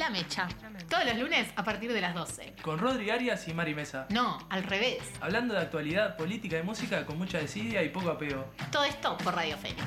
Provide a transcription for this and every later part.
La Mecha. Todos los lunes a partir de las 12. Con Rodri Arias y Mari Mesa. No, al revés. Hablando de actualidad, política y música con mucha desidia y poco apego. Todo esto por Radio Fénix.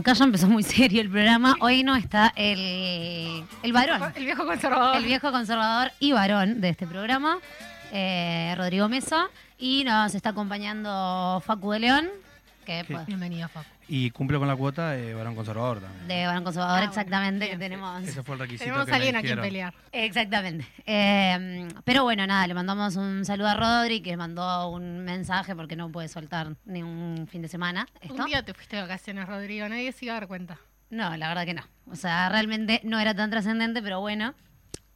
Acá ya empezó muy serio el programa. Hoy no está el, el varón, El viejo conservador. el viejo conservador y varón de este programa, eh, Rodrigo Mesa. Y nos está acompañando Facu de León, que pues, Bienvenido, Facu. Y cumple con la cuota de varón conservador también. de varón conservador, Ah, exactamente, bien, que tenemos. Ese fue el requisito Tenemos que alguien a quien pelear. Exactamente. Eh, pero bueno, nada, le mandamos un saludo a Rodri, que mandó un mensaje porque no puede soltar ni un fin de semana. ¿Esto? Un día te fuiste de vacaciones, Rodrigo. Nadie se iba a dar cuenta. No, la verdad que no. O sea, realmente no era tan trascendente, pero bueno.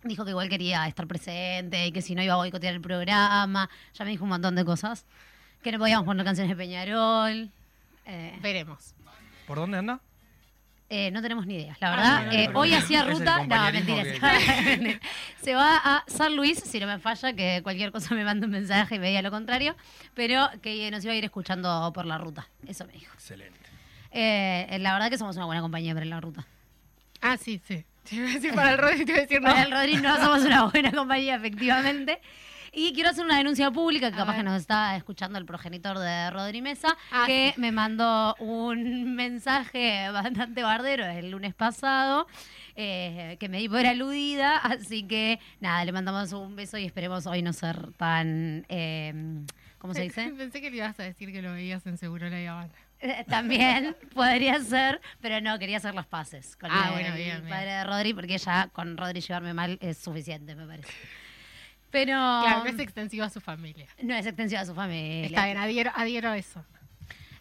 Dijo que igual quería estar presente y que si no iba a boicotear el programa. Ya me dijo un montón de cosas. Que no podíamos poner canciones de Peñarol. Eh, Veremos. ¿Por dónde anda? eh, no tenemos ni idea, la Ah, verdad. no, no, Eh, hoy hacía ruta. No, mentira. Se va a San Luis, si no me falla, que cualquier cosa me manda un mensaje y me diga lo contrario. Pero que nos iba a ir escuchando por la ruta. Eso me dijo. Excelente. Eh, la verdad que somos una buena compañía para la ruta. Ah, sí, sí. Te iba a decir para el Rodri, te iba a decir no. Para el Rodri no somos una buena compañía, efectivamente. Y quiero hacer una denuncia pública, que A capaz ver. que nos está escuchando el progenitor de Rodri Mesa, Ah, que me mandó un mensaje bastante bardero el lunes pasado, eh, que me di por aludida, así que nada, le mandamos un beso y esperemos hoy no ser tan, eh, ¿cómo se dice? Pensé que le ibas a decir que lo veías en Seguro La Habana. Eh, También podría ser, pero no, quería hacer las paces con Ah, el, bueno, bien, bien. padre de Rodri, porque ya con Rodri llevarme mal es suficiente, me parece. Pero Claro, no es extensivo a su familia. no es extensiva a su familia. Está bien, adhiero, adhiero a eso.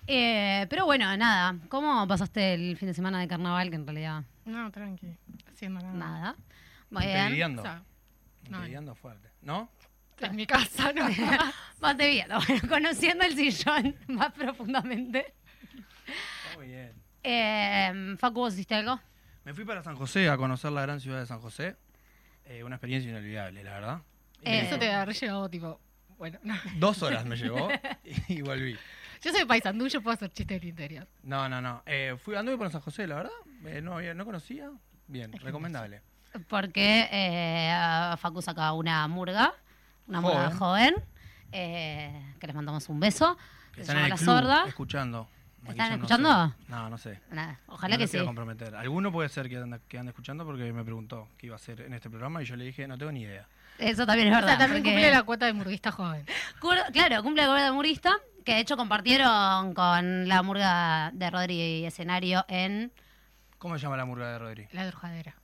Eh, pero bueno, nada. ¿Cómo pasaste el fin de semana de carnaval? Que en realidad No, tranqui. Haciendo nada. nada. Muy bien. Montevideando. O sea, no. Fuerte. ¿No? en mi casa, ¿no? Montevideo. Bueno, conociendo el sillón más profundamente. Está muy bien. Eh, Facu, ¿vos hiciste algo? Me fui para San José a conocer la gran ciudad de San José. Eh, una experiencia inolvidable, la verdad. Eh, Eso te habrá llevado, tipo... Bueno, no. Dos horas me llevó y volví. Yo soy paisandú, yo puedo hacer chistes del interior. No, no, no. Eh, fui anduve por San José, la verdad. Eh, no, había- no conocía. Bien, recomendable. Porque eh, Facu saca una murga, una murga Joven. joven, eh, que les mandamos un beso. Que Están en La el club, Sorda. escuchando. ¿Están yo escuchando? No, sé. no, no sé. Nada, ojalá no que sí. comprometer. Alguno puede ser que ande, que ande escuchando porque me preguntó qué iba a hacer en este programa y yo le dije, no tengo ni idea. Eso también es O verdad. sea, también porque- cumple la cuota de murguista joven. Cur- Claro, cumple el gobierno de Murista, que de hecho compartieron con la murga de Rodri y escenario en, ¿Cómo se llama la murga de Rodri? La drujadera.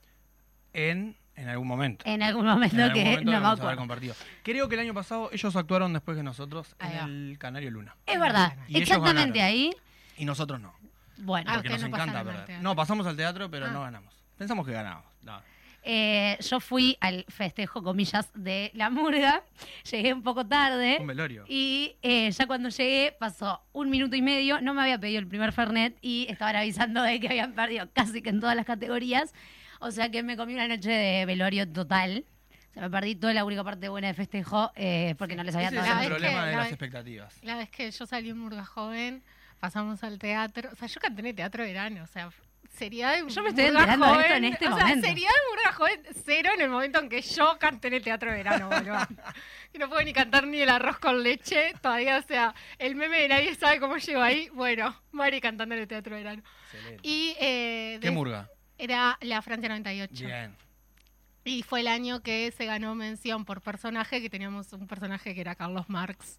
En, en algún momento. en algún momento En algún que momento no vamos a haber acuerdo. compartido. Creo que el año pasado ellos actuaron después que nosotros Ahí va. en el Canario Luna. Es verdad, Y exactamente ahí. Y nosotros no. Bueno, Ah, Porque ustedes nos no encanta perder. No, pasamos al teatro, pero Ah. no ganamos. Pensamos que ganábamos. No. Eh, yo fui al festejo, comillas, de la murga. Llegué un poco tarde. Un velorio. Y eh, ya cuando llegué pasó un minuto y medio, no me había pedido el primer Fernet y estaban avisando de que habían perdido casi que en todas las categorías. O sea que me comí una noche de velorio total. O sea, me perdí toda la única parte buena de festejo eh, porque no les había dado es la el vez problema que- de la las vez- expectativas. La vez que yo salí en Murga Joven, pasamos al teatro. O sea, yo canté en el teatro de verano. O sea, seriedad de Yo me estoy enterando esto Joven- en este o sea, momento. seriedad de Murga Joven cero en el momento en que yo canté en el teatro de verano, boludo. y no puedo ni cantar ni el arroz con leche. Todavía, o sea, el meme de nadie sabe cómo llegó ahí. Bueno, Mari cantando en el teatro de verano. Excelente. Y, eh, ¿Qué murga? Era la Francia 98. Bien. Y fue el año que se ganó mención por personaje, que teníamos un personaje que era Carlos Marx.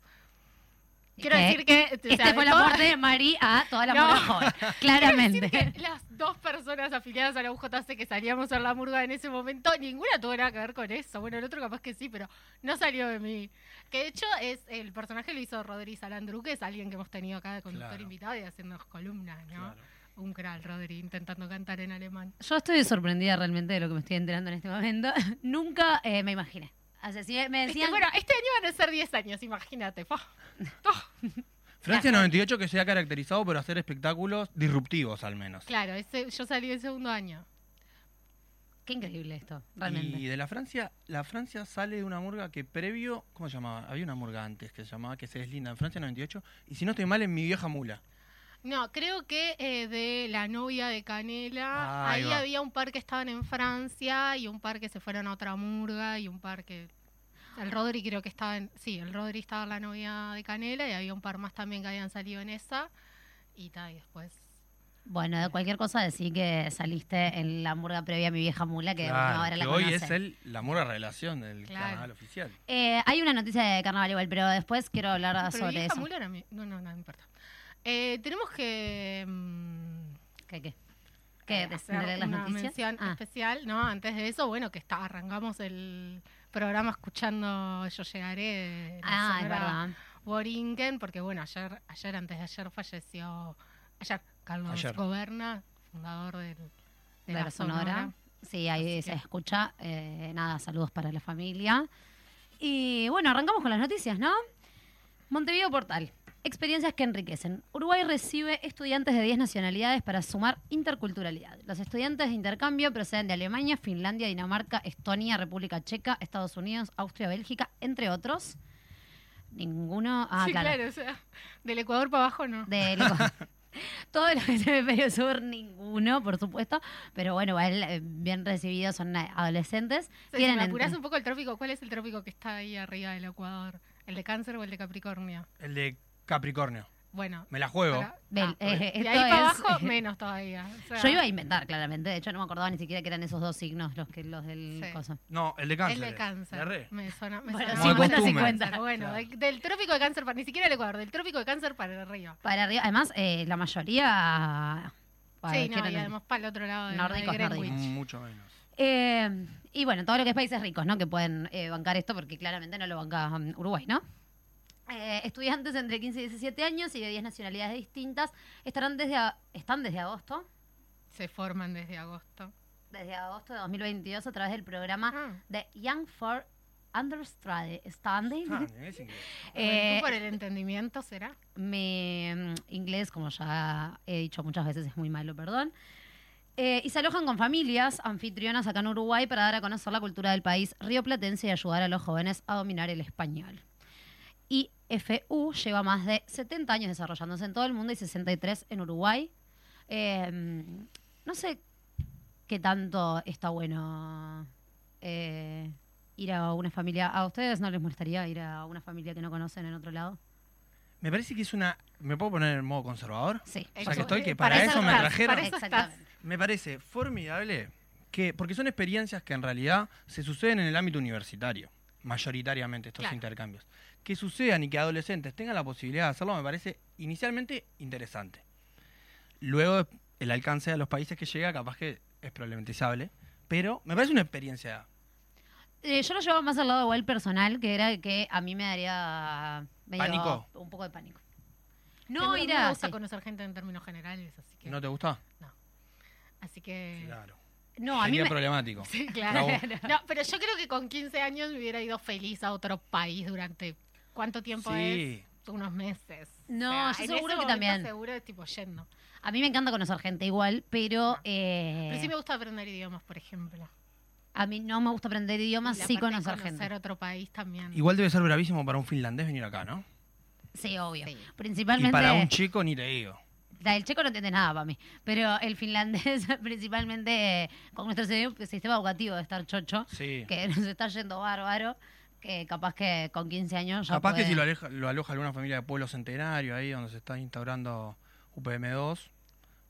Quiero ¿Qué? decir que... o Este sea, fue el aporte de Mari a toda la No. Claramente. decir que las dos personas afiliadas a la UJC que salíamos a la murga en ese momento, ninguna tuvo nada que ver con eso. Bueno, el otro capaz que sí, pero no salió de mí. Que de hecho es el personaje lo hizo Rodri Salandru, que es alguien que hemos tenido acá de conductor Claro. invitado y haciendo columnas, ¿no? Claro. Un crack, Rodri, intentando cantar en alemán. Yo estoy sorprendida realmente de lo que me estoy enterando en este momento. Nunca eh, me imaginé. O sea, si me Este, decían... bueno, este año van a ser 10 años, imagínate. Francia 98 que se ha caracterizado por hacer espectáculos disruptivos al menos. Claro, ese, yo salí el segundo año. Qué increíble esto, realmente. Y de la Francia, la Francia sale de una murga que previo, ¿cómo se llamaba? Había una murga antes que se llamaba que se deslinda en Francia 98 y si no estoy mal en mi vieja mula. No, creo que eh, de la novia de Canela, Ahí ahí va. había un par que estaban en Francia y un par que se fueron a otra murga y un par que... El Rodri creo que estaba en... Sí, el Rodri estaba en la novia de Canela y había un par más también que habían salido en esa. Y tal, y después... Bueno, de cualquier cosa decir que saliste en la murga previa a mi vieja mula, que Claro, bueno, ahora la que hoy conoce. es el, la murga revelación del Claro. carnaval oficial. Eh, hay una noticia de carnaval igual, pero después quiero hablar Pero mi sobre vieja eso. mula era mi- No, no, no, no importa. Eh, tenemos que... mm, ¿Qué, qué? ¿Qué? eh, ¿De- hacer las una noticias? mención Ah. especial, ¿no? Antes de eso, bueno, que está, arrancamos el programa escuchando Yo Llegaré de la Ah, es verdad. Borinquen, porque bueno, ayer, ayer antes de ayer falleció, ayer Carlos Ayer. Goberna, fundador del, de, de la, la Sonora. Sí, ahí Así se que- escucha. Eh, nada, saludos para la familia. Y bueno, arrancamos con las noticias, ¿no? Montevideo Portal. Experiencias que enriquecen. Uruguay recibe estudiantes de 10 nacionalidades para sumar interculturalidad. Los estudiantes de intercambio proceden de Alemania, Finlandia, Dinamarca, Estonia, República Checa, Estados Unidos, Austria, Bélgica, entre otros. Ninguno. Ah, sí, claro. claro, o sea, del Ecuador para abajo no. Del Ecuador. Todo lo que es hemisferio sur, ninguno, por supuesto. Pero bueno, eh, bien recibidos, son eh, adolescentes. O sea, si Tienen me apurás un poco el trópico, ¿cuál es el trópico que está ahí arriba del Ecuador? ¿El de Cáncer o el de Capricornio? El de Capricornio. Bueno. Me la juego. para- ah, eh, de esto ahí para abajo, menos todavía. o sea, Yo iba a inventar, claramente. De hecho, no me acordaba ni siquiera que eran esos dos signos los que los del Sí. coso. No, el de cáncer. El de cáncer. La re. Me suena, me Bueno, suena. Como de 50, costumbre. 50. Bueno, Claro. de- del trópico de cáncer, para, ni siquiera el Ecuador, del trópico de cáncer para arriba. Para arriba. Además, eh, la mayoría. sí, no, y además para el otro lado de, Nórdicos, de nórdicos. Mm, Mucho menos. Eh, y bueno, todo lo que es países ricos, ¿no? Que pueden eh, bancar esto porque claramente no lo banca um, Uruguay, ¿no? Eh, estudiantes entre 15 y 17 años y de 10 nacionalidades distintas estarán desde a- están desde agosto, Se forman desde agosto. desde agosto de 2022 a través del programa Ah. de Young for Understanding. Ah, es increíble. Eh, ¿Tú por el entendimiento será? Mi mm, inglés, como ya he dicho muchas veces, es muy malo, perdón. Eh, y se alojan con familias anfitrionas acá en Uruguay para dar a conocer la cultura del país rioplatense y ayudar a los jóvenes a dominar el español. IFU lleva más de 70 años desarrollándose en todo el mundo y 63 en Uruguay. Eh, no sé qué tanto está bueno eh, ir a una familia. ¿A ustedes no les molestaría ir a una familia que no conocen en otro lado? Me parece que es una. ¿Me puedo poner en modo conservador? Sí. O sea, que estoy que Para para, eso eso me trajeron. para eso. Me parece formidable que. Porque son experiencias que en realidad se suceden en el ámbito universitario. Mayoritariamente estos Claro. intercambios. Que sucedan y que adolescentes tengan la posibilidad de hacerlo me parece inicialmente interesante. Luego el alcance a los países que llega capaz que es problematizable. Pero me parece una experiencia. Eh, yo lo llevaba más al lado igual personal, que era que a mí me daría medio- ¿Pánico? un poco de pánico. No, a mí ir me a... gusta sí. conocer gente en términos generales, así que... ¿No te gusta? Así que... Claro. No, a mí Sería me... problemático. Sí, claro. No, pero yo creo que con 15 años me hubiera ido feliz a otro país durante... ¿Cuánto tiempo Sí. es? Unos meses. No, yo en seguro ese que también. Seguro es tipo yendo. A mí me encanta conocer gente igual, pero... eh, Pero sí me gusta aprender idiomas, por ejemplo. A mí no me gusta aprender idiomas, sí de conocer gente. otro país también. Igual debe ser bravísimo para un finlandés venir acá, ¿no? Sí, obvio. Sí. Principalmente... Y para un chico ni te digo. Del checo no entiende nada para mí, pero el finlandés principalmente eh, con nuestro sistema educativo de estar chocho, Sí. que nos está yendo bárbaro, que capaz que con 15 años ya Capaz que si lo, aleja- lo aloja alguna familia de pueblo centenario ahí donde se está instaurando UPM2,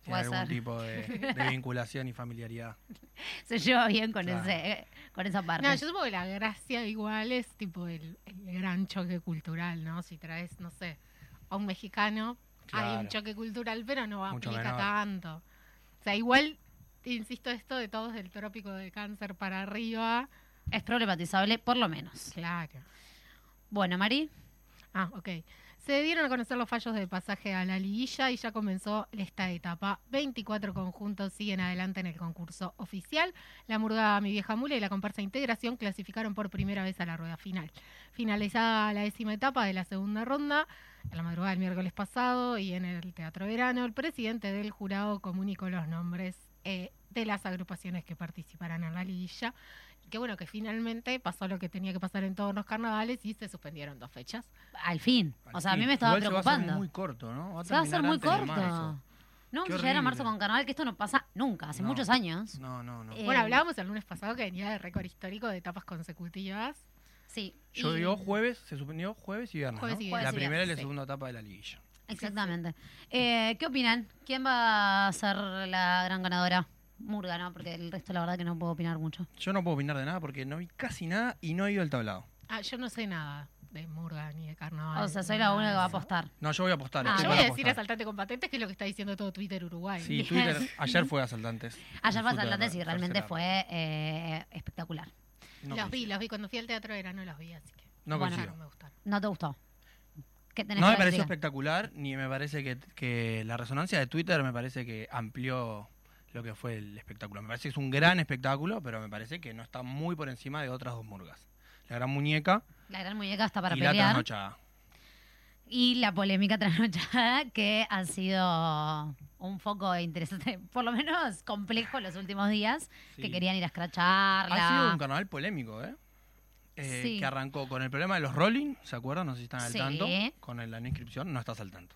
Tiene algún ser. tipo de, de vinculación y familiaridad. Se lleva bien con, Claro. ese, con esa parte. No, yo supongo que la gracia igual es tipo el, el gran choque cultural, ¿no? Si traes, no sé, a un mexicano, hay un choque cultural, pero no Mucho aplica menor. tanto. O sea, igual, insisto, esto de todos del trópico de cáncer para arriba, Es problematizable, por lo menos. claro. Bueno, Mari, Ah, ok. Se dieron a conocer los fallos del pasaje a la liguilla y ya comenzó esta etapa. 24 conjuntos siguen adelante en el concurso oficial. La Murga Mi Vieja Mula y la comparsa Integración clasificaron por primera vez a la rueda final. Finalizada la décima etapa de la segunda ronda, en la madrugada del miércoles pasado y en el Teatro Verano, el presidente del jurado comunicó los nombres eh, de las agrupaciones que participarán en la liguilla. Que bueno, que finalmente pasó lo que tenía que pasar en todos los carnavales y se suspendieron dos fechas. al fin. Al O sea, a mí me estaba Igual se va a hacer preocupando. muy corto, ¿no? Se va a hacer muy corto. No, Qué vamos a llegar a marzo con carnaval, que esto no pasa nunca, hace No. muchos años. No, no, no. Eh, Bueno, hablábamos el lunes pasado que venía de récord histórico de etapas consecutivas. Sí. y- Llovió jueves, se suspendió jueves y viernes. Jueves ¿no? y La viernes. primera y la Sí. segunda etapa de la liguilla. Exactamente. Eh, ¿Qué opinan? ¿Quién va a ser la gran ganadora? Murga, ¿no? Porque el resto, la verdad, que no puedo opinar mucho. Yo no puedo opinar de nada porque no vi casi nada y no he ido al tablado. Ah, yo no sé nada de Murga ni de carnaval. O sea, soy la única que va a apostar. No, yo voy a apostar. Ah, Yo voy a decir apostar. asaltante con patentes, que es lo que está diciendo todo Twitter Uruguay. Sí, Twitter. Ayer fue asaltantes. Ayer fue Fútbol, Atlantes y realmente fue eh, espectacular. No los vi, los vi. Cuando fui al teatro era, no los vi, así que No Bueno. coincido. no me gustaron. ¿No te gustó? ¿Qué tenés No me pareció decir? espectacular, ni me parece que, que la resonancia de Twitter me parece que amplió lo que fue el espectáculo. Me parece que es un gran espectáculo, pero me parece que no está muy por encima de otras dos murgas. La gran muñeca La gran muñeca está para y la pelear. trasnochada. Y la polémica trasnochada, que ha sido un foco interesante, por lo menos complejo los últimos días, Sí. que querían ir a escracharla. Ha sido un carnaval polémico, ¿eh? Eh, Sí. Que arrancó con el problema de los rolling, ¿se acuerdan? No sé si están al Sí. tanto. Con el- la no inscripción, no estás al tanto.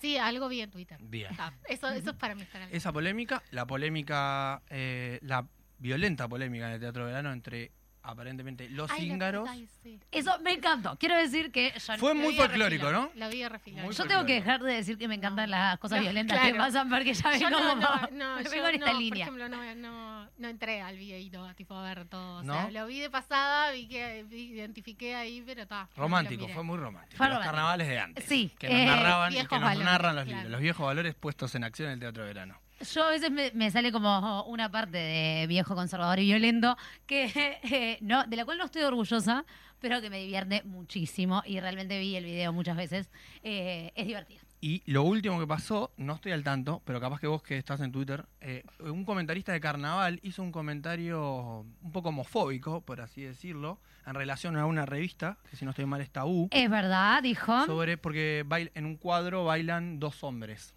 Sí, algo vi en Twitter. Bien. Ah, eso, eso es para mí estar al Esa polémica, la polémica, eh, la violenta polémica en el Teatro Verano entre aparentemente los Ay, la sí. Eso me encantó. Quiero decir que yo, Fue Lo muy folclórico, ¿no? La yo tengo que dejar de decir que me encantan las cosas No, violentas que pasan porque ya vengo no, como... no, yo en esta no, línea. Por ejemplo, no, no, no entré al videíto tipo a ver todo. O ¿No? sea, lo vi de pasada, vi que identifiqué ahí, pero está. Romántico, fue muy romántico. Fue los romántico. carnavales de antes. Sí, Que nos eh, narraban y que nos valores, narran los claro. libros. Los viejos valores puestos en acción en el Teatro Verano. Yo a veces me, me sale como una parte de viejo conservador y violento que eh, no, de la cual no estoy orgullosa, pero que me divierte muchísimo y realmente vi el video muchas veces. Eh, es divertido. Y lo último que pasó, no estoy al tanto, pero capaz que vos que estás en Twitter, eh, un comentarista de carnaval hizo un comentario un poco homofóbico, por así decirlo, en relación a una revista, que si no estoy mal es Tabú, Es verdad, dijo. sobre porque bail- en un cuadro bailan dos hombres.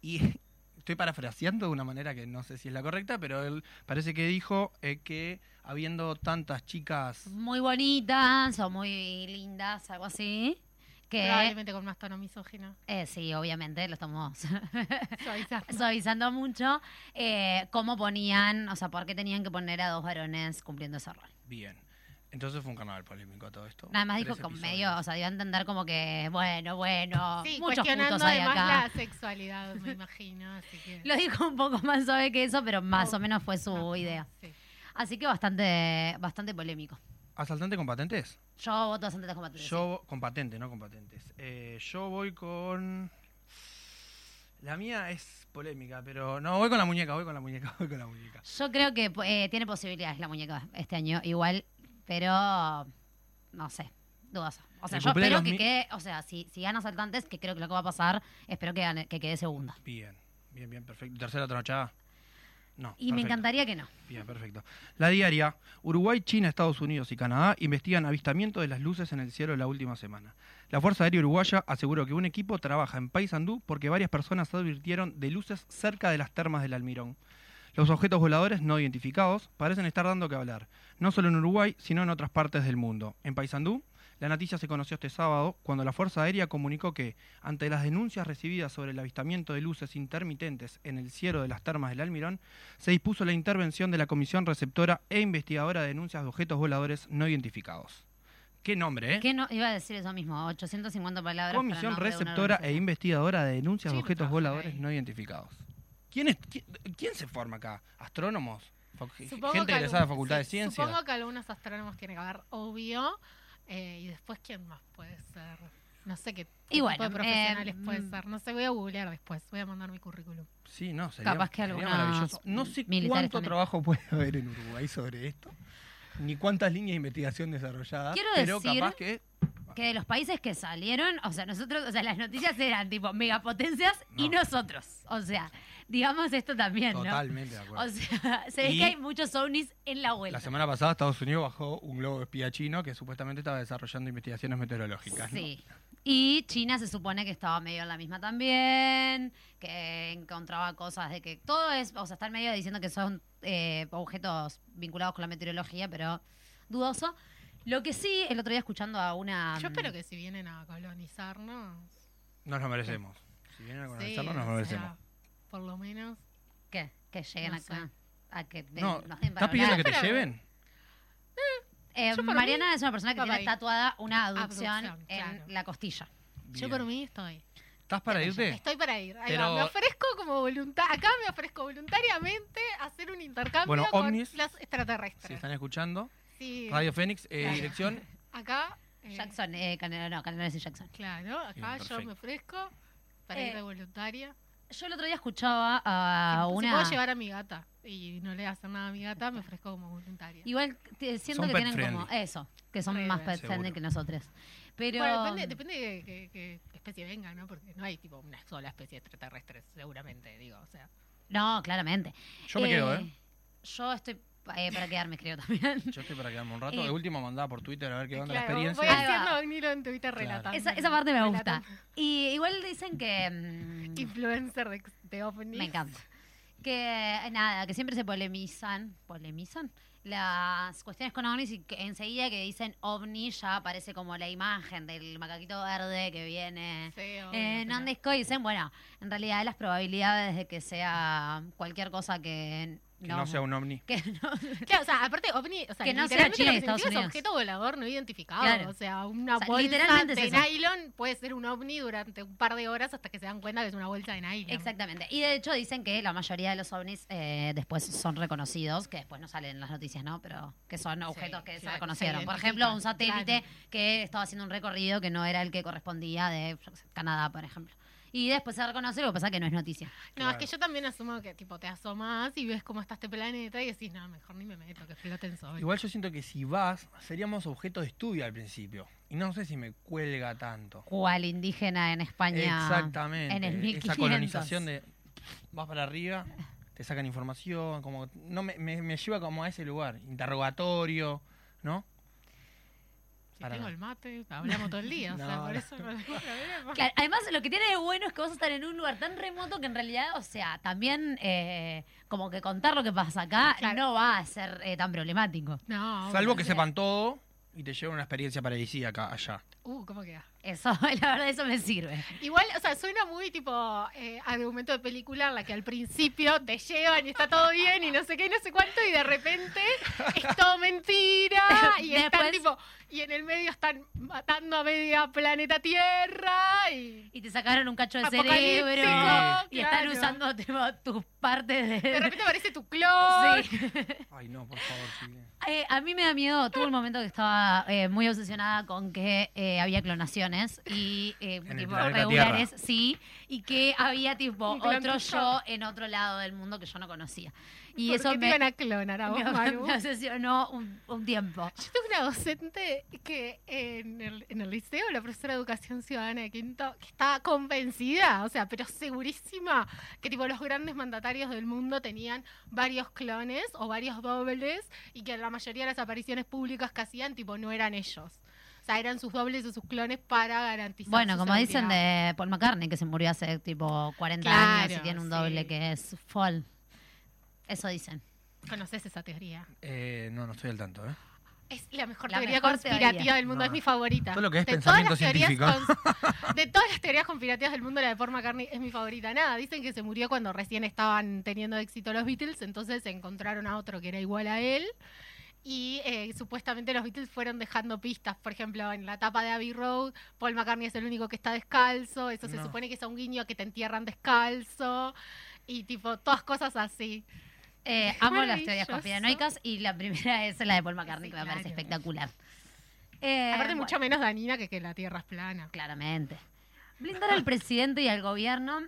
Y estoy parafraseando de una manera que no sé si es la correcta, pero él parece que dijo eh, que habiendo tantas chicas Muy bonitas o muy lindas, algo así. Que, Probablemente con más tono misógino. eh, sí, obviamente, lo estamos Suavizando. suavizando mucho. Eh, cómo ponían, o sea, por qué tenían que poner a dos varones cumpliendo ese rol. bien. Entonces fue un carnaval polémico todo esto. Nada más dijo con medio, o sea, dio a entender como que, bueno, bueno, Sí, muchos cuestionando putos hay además acá. la sexualidad, me imagino. Así que... Lo dijo un poco más suave que eso, pero más Oh, o menos fue su no, idea. sí. Así que bastante, bastante polémico. ¿Asaltante con patentes? Yo voto bastante de combate. Yo, con patentes, no con patentes. Eh, yo voy con. La mía es polémica, pero. No, voy con la muñeca, voy con la muñeca, voy con la muñeca. Yo creo que eh, tiene posibilidades la muñeca este año, igual, pero no sé, dudosa. O sea, yo espero que quede, o sea, si, si gana Saltantes, que creo que lo que va a pasar, espero que, gane- que quede segunda. Bien, bien, bien, perfecto. ¿Tercera tranochada? No. Y me perfecto. encantaría que no. Bien, perfecto. La diaria. Uruguay, China, Estados Unidos y Canadá investigan avistamiento de las luces en el cielo la última semana. La Fuerza Aérea Uruguaya aseguró que un equipo trabaja en Paysandú porque varias personas advirtieron de luces cerca de las termas del Almirón. Los objetos voladores no identificados parecen estar dando que hablar, no solo en Uruguay, sino en otras partes del mundo. En Paysandú, la noticia se conoció este sábado cuando la Fuerza Aérea comunicó que, ante las denuncias recibidas sobre el avistamiento de luces intermitentes en el cielo de las termas del Almirón, se dispuso la intervención de la Comisión Receptora e Investigadora de Denuncias de Objetos Voladores No Identificados. Qué nombre, ¿eh? ¿Qué no? Iba a decir eso mismo, 850 palabras. Comisión receptora e investigadora de denuncias de objetos voladores no identificados. ¿Quién, es, quién, quién se forma acá? ¿Astrónomos? Supongo ¿Gente que egresada de Facultad de Ciencias? Supongo que algunos astrónomos tiene que haber, obvio. eh, y después, ¿quién más puede ser? No sé qué, bueno, de profesionales eh, puede mm. ser. No sé, voy a googlear después. Voy a mandar mi currículum. Sí, no, sería, Capaz que sería algunos maravilloso. No sé cuánto también. trabajo puede haber en Uruguay sobre esto, ni cuántas líneas de investigación desarrolladas, Quiero pero decir- capaz que... Que de los países que salieron, o sea, nosotros, o sea, las noticias eran tipo megapotencias y No. nosotros. O sea, digamos esto también, ¿no? Totalmente de acuerdo. O sea, se ve que hay muchos ovnis en la vuelta. La semana pasada Estados Unidos bajó un globo espía chino que supuestamente estaba desarrollando investigaciones meteorológicas. ¿no? Sí. Y China se supone que estaba medio en la misma también, que encontraba cosas de que todo es, o sea, está en medio diciendo que son eh, objetos vinculados con la meteorología, pero dudoso. Lo que sí, el otro día escuchando a una... Yo espero que si vienen a colonizarnos. Nos lo merecemos. Si vienen a sí, colonizarnos, nos lo merecemos. sea, por lo menos. ¿Qué? Que lleguen No acá. sé. A que den- No, nos den ¿estás para pidiendo que te Pero- lleven? Eh, Mariana mí, es una persona que tiene ahí. tatuada una Abducción, en claro. la costilla. Yo por mí estoy. ¿Estás para irte? Estoy para ir. Ahí Pero- va. Me ofrezco como voluntaria. Acá me ofrezco voluntariamente a hacer un intercambio Bueno, con ovnis. Si extraterrestres. están escuchando, Sí. Radio Fénix, eh, Claro. dirección. Acá. eh, Jackson, eh, Canelo, no, Canelo y Jackson. Claro, acá Bien, yo me ofrezco para Eh, ir de voluntaria. Yo el otro día escuchaba a Si una... puedo llevar a mi gata y no le hacen nada a mi gata, me ofrezco como voluntaria. Igual siento Son que tienen como eso, que son Re, más pet friendly que nosotros. Pero Bueno, depende, depende de qué qué- qué especie venga, ¿no? Porque no hay tipo una sola especie de extraterrestres, seguramente, digo. O sea, no, claramente. Yo me quedo, ¿eh? Yo estoy eh, para quedarme, creo también. Yo estoy para quedarme un rato. Eh, De último mandaba por Twitter a ver qué onda la experiencia. voy haciendo Nilo en Twitter Claro. relatando. Esa, esa parte me gusta. Y igual dicen que mm, Influencer de, de ovnis. me encanta. Que eh, nada, que siempre se polemizan, polemizan las cuestiones con ovnis y que enseguida que dicen ovni ya aparece como la imagen del macaquito verde que viene Sí, obvio, en Andesco y dicen, bueno, en realidad las probabilidades de que sea cualquier cosa que Que no sea un ovni. que no- Claro, o sea, aparte ovni, o sea, Que no sea que Estados significa es Unidos. objeto volador no identificado. Claro. O sea, una O sea, bolsa literalmente de nylon puede ser un ovni durante un par de horas hasta que se dan cuenta que es una bolsa de nylon. Exactamente. Y de hecho dicen que la mayoría de los ovnis eh, después son reconocidos, que después no salen en las noticias, ¿no? Pero que son objetos que se reconocieron. se Por ejemplo, un satélite claro. que estaba haciendo un recorrido que no era el que correspondía de Canadá, por ejemplo. Y después se reconoce, lo que pasa que no es noticia. No, Claro. es que yo también asumo que tipo te asomas y ves cómo está este planeta y decís, no, mejor ni me meto, que floten sobre. Igual yo siento que si vas, seríamos objeto de estudio al principio. Y no sé si me cuelga tanto. Cual indígena en España. Exactamente. En el 1500. Esa colonización de vas para arriba, te sacan información, como no me, me, me lleva como a ese lugar, interrogatorio, ¿no? Si tengo nada. el mate, hablamos todo el día, o sea, No, por eso no. Claro, además, lo que tiene de bueno es que vas a estar en un lugar tan remoto que en realidad, o sea, también eh, como que contar lo que pasa acá Claro. no va a ser eh, tan problemático. No, Salvo que sepan todo y te lleven una experiencia paradisíaca allá. Uh, ¿cómo queda? Eso, la verdad, eso me sirve. Igual, o sea, suena muy tipo eh, argumento de película en la que al principio te llevan y está todo bien y no sé qué y no sé cuánto y de repente es todo mentira y están tipo y en el medio están matando a media planeta Tierra y Y te sacaron un cacho de cerebro y están usando tipo, tus partes de... de repente aparece tu clon. Sí. Ay, no, por favor, sí. Eh, a mí me da miedo, tuve un momento que estaba eh, muy obsesionada con que eh, había clonaciones y eh, tipo regulares, sí, y que había tipo otro yo en otro lado del mundo que yo no conocía. Y ¿Por eso qué te me, iban a clonar a vos, me- Manu? me obsesionó un, un tiempo. Yo tuve una docente que en el, en el liceo, la profesora de Educación Ciudadana de Quinto, que estaba convencida, o sea, pero segurísima, que tipo los grandes mandatarios del mundo tenían varios clones o varios dobles y que la mayoría de las apariciones públicas que hacían, tipo, no eran ellos. O sea, eran sus dobles o sus clones para garantizar Bueno, su como dicen de Paul McCartney, que se murió hace tipo 40 Claro, años y tiene un doble sí. que es Fall. Eso dicen. ¿Conoces esa teoría? Eh, no, no estoy al tanto, ¿eh? Es la mejor La teoría mejor conspirativa teoría. del mundo, No. es mi favorita. Todo lo que es de todas pensamiento las teorías científico. cons- de todas las teorías conspirativas del mundo, la de Paul McCartney es mi favorita. Nada, dicen que se murió cuando recién estaban teniendo éxito los Beatles, entonces encontraron a otro que era igual a él. Y eh, supuestamente los Beatles fueron dejando pistas. Por ejemplo, en la tapa de Abbey Road, Paul McCartney es el único que está descalzo. Eso se supone que es un guiño a que te entierran descalzo. Y tipo, todas cosas así. Eh, amo las teorías conspiranoicas y la primera es la de Paul McCartney, Sí, que me parece espectacular. Eh, Aparte, bueno, mucho menos dañina que que la Tierra es plana. Claramente. Blindar al presidente y al gobierno.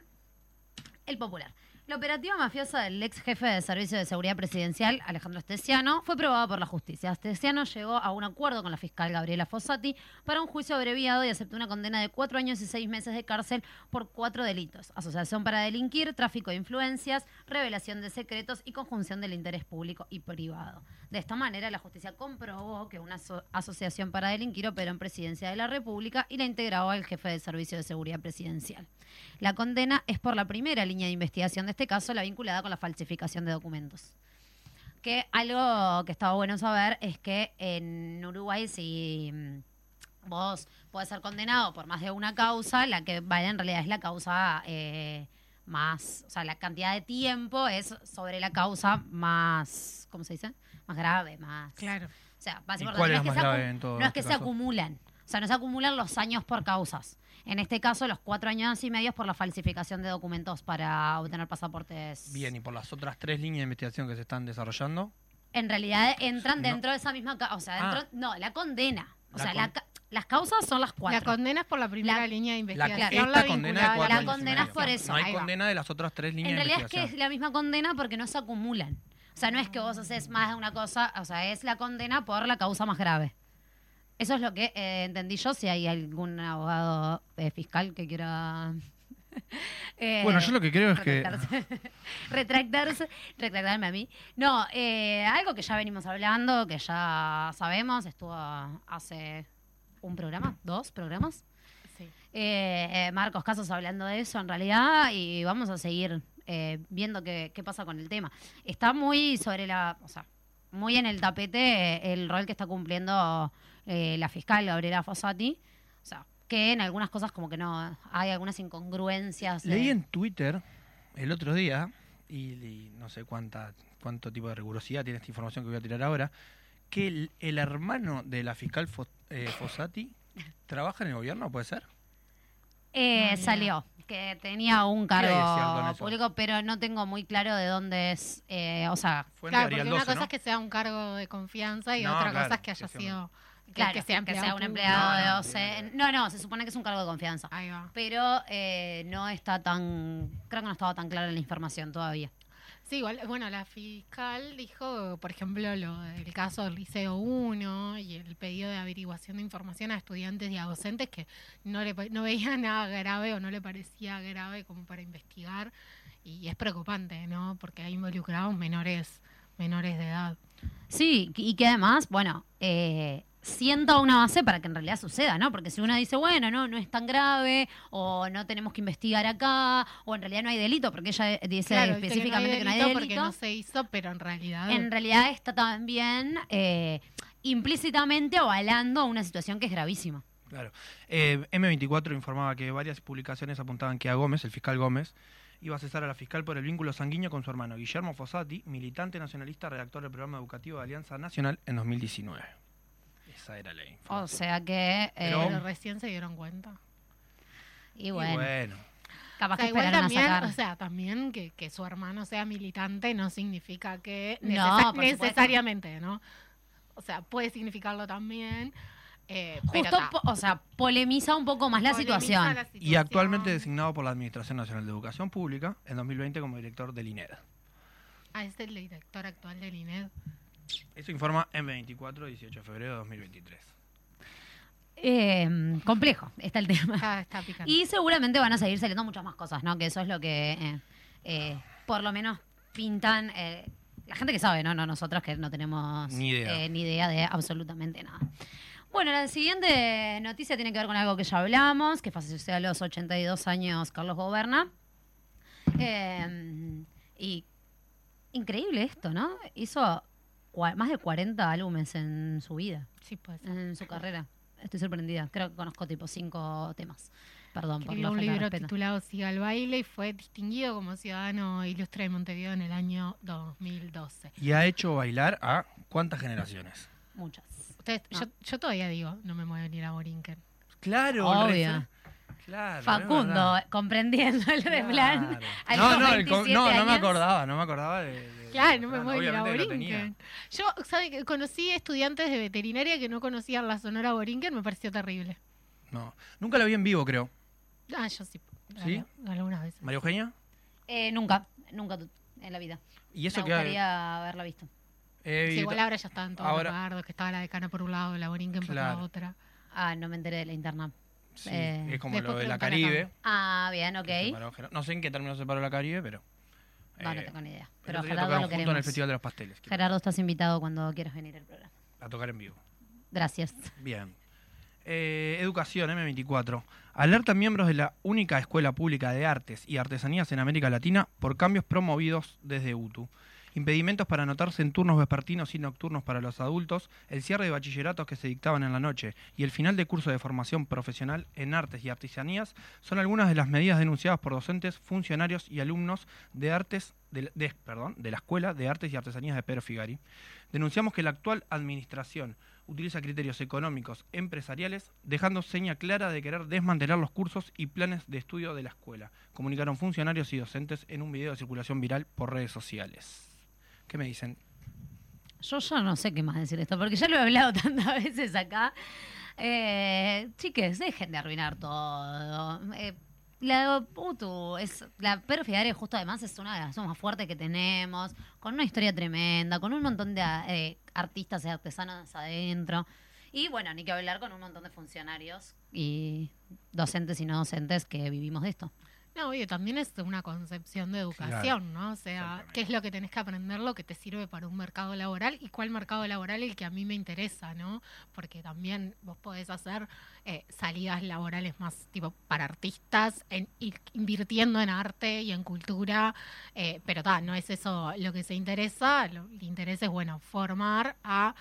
El popular. La operativa mafiosa del ex jefe de Servicio de Seguridad Presidencial, Alejandro Esteciano, fue probada por la justicia. Esteciano llegó a un acuerdo con la fiscal Gabriela Fossati para un juicio abreviado y aceptó una condena de cuatro años y seis meses de cárcel por cuatro delitos. Asociación para delinquir, tráfico de influencias, revelación de secretos y conjunción del interés público y privado. De esta manera, la justicia comprobó que una aso- asociación para delinquir operó en presidencia de la República y la integraba al jefe de Servicio de Seguridad Presidencial. La condena es por la primera línea de investigación de este caso, la vinculada con la falsificación de documentos. Que algo que estaba bueno saber es que en Uruguay, si mm, vos podés ser condenado por más de una causa, la que vale en realidad es la causa eh, más, o sea, la cantidad de tiempo es sobre la causa más, ¿cómo se dice? Más grave, más... Claro. O sea, más ¿Y cuál no es que más se acu- grave en todo no es que este se acumulan. O sea, no se acumulan los años por causas. En este caso, los cuatro años y medio es por la falsificación de documentos para obtener pasaportes. Bien, y por las otras tres líneas de investigación que se están desarrollando, En realidad entran No. dentro de esa misma causa. O sea, Ah. dentro, no, la condena. O La sea, con- la ca- las causas son las cuatro. La condena es por la primera La- línea de la, investigación. esta la condena de La condena es por eso. No hay condena de las otras tres líneas En de realidad es que investigación. es la misma condena porque no se acumulan. O sea, no es que vos haces más de una cosa, o sea, es la condena por la causa más grave. Eso es lo que eh, entendí yo, si hay algún abogado eh, fiscal que quiera... eh, Bueno, yo lo que creo es que... retractarse, retractarme a mí. No, eh, algo que ya venimos hablando, que ya sabemos, estuvo hace un programa, dos programas. Sí. Eh, eh, Marcos Casos hablando de eso en realidad y vamos a seguir eh, viendo qué, qué pasa con el tema. Está muy sobre la, o sea, muy en el tapete el rol que está cumpliendo eh, la fiscal Gabriela Fossati. O sea, que en algunas cosas como que no, hay algunas incongruencias. de- Leí en Twitter el otro día, y, y no sé cuánta cuánto tipo de rigurosidad tiene esta información que voy a tirar ahora, que el, el hermano de la fiscal Fo- eh, Fossati trabaja en el gobierno, ¿puede ser? Eh, No, salió que tenía un ¿Qué hay de cierto en cargo público, pero no tengo muy claro de dónde es. eh, o sea, Fuente Claro, porque una 12, cosa ¿no? es que sea un cargo de confianza y No, otra claro, cosa es que haya que sea que- claro, que sea un empleado No, de no, OCE. No, no, se supone que es un cargo de confianza. Ahí va. Pero eh, no está tan. Creo que no estaba tan clara la información todavía. Sí, igual, bueno, la fiscal dijo, por ejemplo, lo del caso del Liceo 1 y el pedido de averiguación de información a estudiantes y a docentes que no, le, no veía nada grave o no le parecía grave como para investigar. Y es preocupante, ¿no? Porque hay involucrados menores, menores de edad. Sí, y que además, bueno, eh, sienta una base para que en realidad suceda, ¿no? Porque si uno dice, bueno, no, no es tan grave, o no tenemos que investigar acá, o en realidad no hay delito, porque ella dice Claro, dice que específicamente que no hay delito delito, porque no se hizo, pero en realidad... en realidad está también eh, implícitamente avalando una situación que es gravísima. Claro. Eh, M24 informaba que varias publicaciones apuntaban que a Gómez, el fiscal Gómez, iba a cesar a la fiscal por el vínculo sanguíneo con su hermano Guillermo Fossati, militante nacionalista, redactor del programa educativo de Alianza Nacional en 2019. Esa era la O sea que... eh, Pero- pero recién se dieron cuenta. y Y bueno, capaz O sea, que igual esperaron a también, sacar. o sea, también que, que su hermano sea militante no significa que No, necesariamente, ¿no? O sea, puede significarlo también. eh, Justo, o sea, polemiza un poco más la situación. la Y actualmente designado por la Administración Nacional de Educación Pública en 2020 como director del INED. Ah, es el director actual del INED. Eso informa M24, 18 de febrero de 2023. Eh, complejo está el tema. Está, está picante. Y seguramente van a seguir saliendo muchas más cosas, ¿no? Que eso es lo que eh, eh, por lo menos pintan eh, la gente que sabe, ¿no? No nosotros que no tenemos Ni idea. eh, ni idea de absolutamente nada. Bueno, la siguiente noticia tiene que ver con algo que ya hablamos, que falleció a los 82 años Carlos Goberna. Eh, y increíble esto, ¿no? Hizo más de 40 álbumes en su vida, Sí, pues. en su carrera. Estoy sorprendida. Creo que conozco tipo cinco temas. Perdón por Escribió la un de libro respeto. titulado Siga el baile y fue distinguido como ciudadano ilustre de Montevideo en el año 2012. Y ha hecho bailar a cuántas generaciones. Muchas. Ustedes, No. yo, yo todavía digo, no me mueve ni la Borinquen. Claro, Obvio. Claro. Facundo, comprendiendo el. Claro. a No, no, el co- 27 no, no me acordaba, no me acordaba de. de- Claro, no me la Obviamente lo tenía. Borinquen. Yo, ¿sabe que Conocí estudiantes de veterinaria que no conocían la sonora Borinquen, me pareció terrible. No, nunca lo vi en vivo, creo. Ah, yo sí. ¿Sí? Algunas veces. María Eugenia. Eh, nunca, nunca en la vida. Y eso Me gustaría haberla visto. Sí, igual ahora ya estaban todos Ahora- recuerdos, que estaba la decana por un lado, la Borinquen por Claro. la otra. Ah, no me enteré de la interna. Sí, eh, es como lo de la. Caribe. Ah, bien, ok. No sé en qué término separó la Caribe, pero. No, no eh, tengo ni idea. Pero Gerardo lo juntos en el queremos. Festival de los Pasteles. Gerardo, estás invitado cuando quieras venir al programa. A tocar en vivo. Gracias. Bien. Eh, educación, M24. Alertan miembros de la única escuela pública de artes y artesanías en América Latina por cambios promovidos desde UTU. Impedimentos para anotarse en turnos vespertinos y nocturnos para los adultos, el cierre de bachilleratos que se dictaban en la noche y el final de curso de formación profesional en artes y artesanías son algunas de las medidas denunciadas por docentes, funcionarios y alumnos de artes de, la Escuela de Artes y Artesanías de Pedro Figari. Denunciamos que la actual administración utiliza criterios económicos empresariales, dejando seña clara de querer desmantelar los cursos y planes de estudio de la escuela, comunicaron funcionarios y docentes en un video de circulación viral por redes sociales. ¿Qué me dicen? Yo ya no sé qué más decir de esto, porque ya lo he hablado tantas veces acá. Eh, chiques, dejen de arruinar todo. Eh, la UTU es la Pedro Fidari justo además es una de las más fuertes que tenemos, con una historia tremenda, con un montón de eh, artistas y artesanas adentro. Y bueno, ni que hablar con un montón de funcionarios y docentes y no docentes que vivimos de esto. No, oye, también es una concepción de educación, ¿no? O sea, qué es lo que tenés que aprender, lo que te sirve para un mercado laboral y cuál mercado laboral el que a mí me interesa, ¿no? Porque también vos podés hacer eh, salidas laborales más tipo para artistas, en, ir invirtiendo en arte y en cultura, eh, pero ta, no es eso lo que se interesa, lo que interesa es, bueno, formar a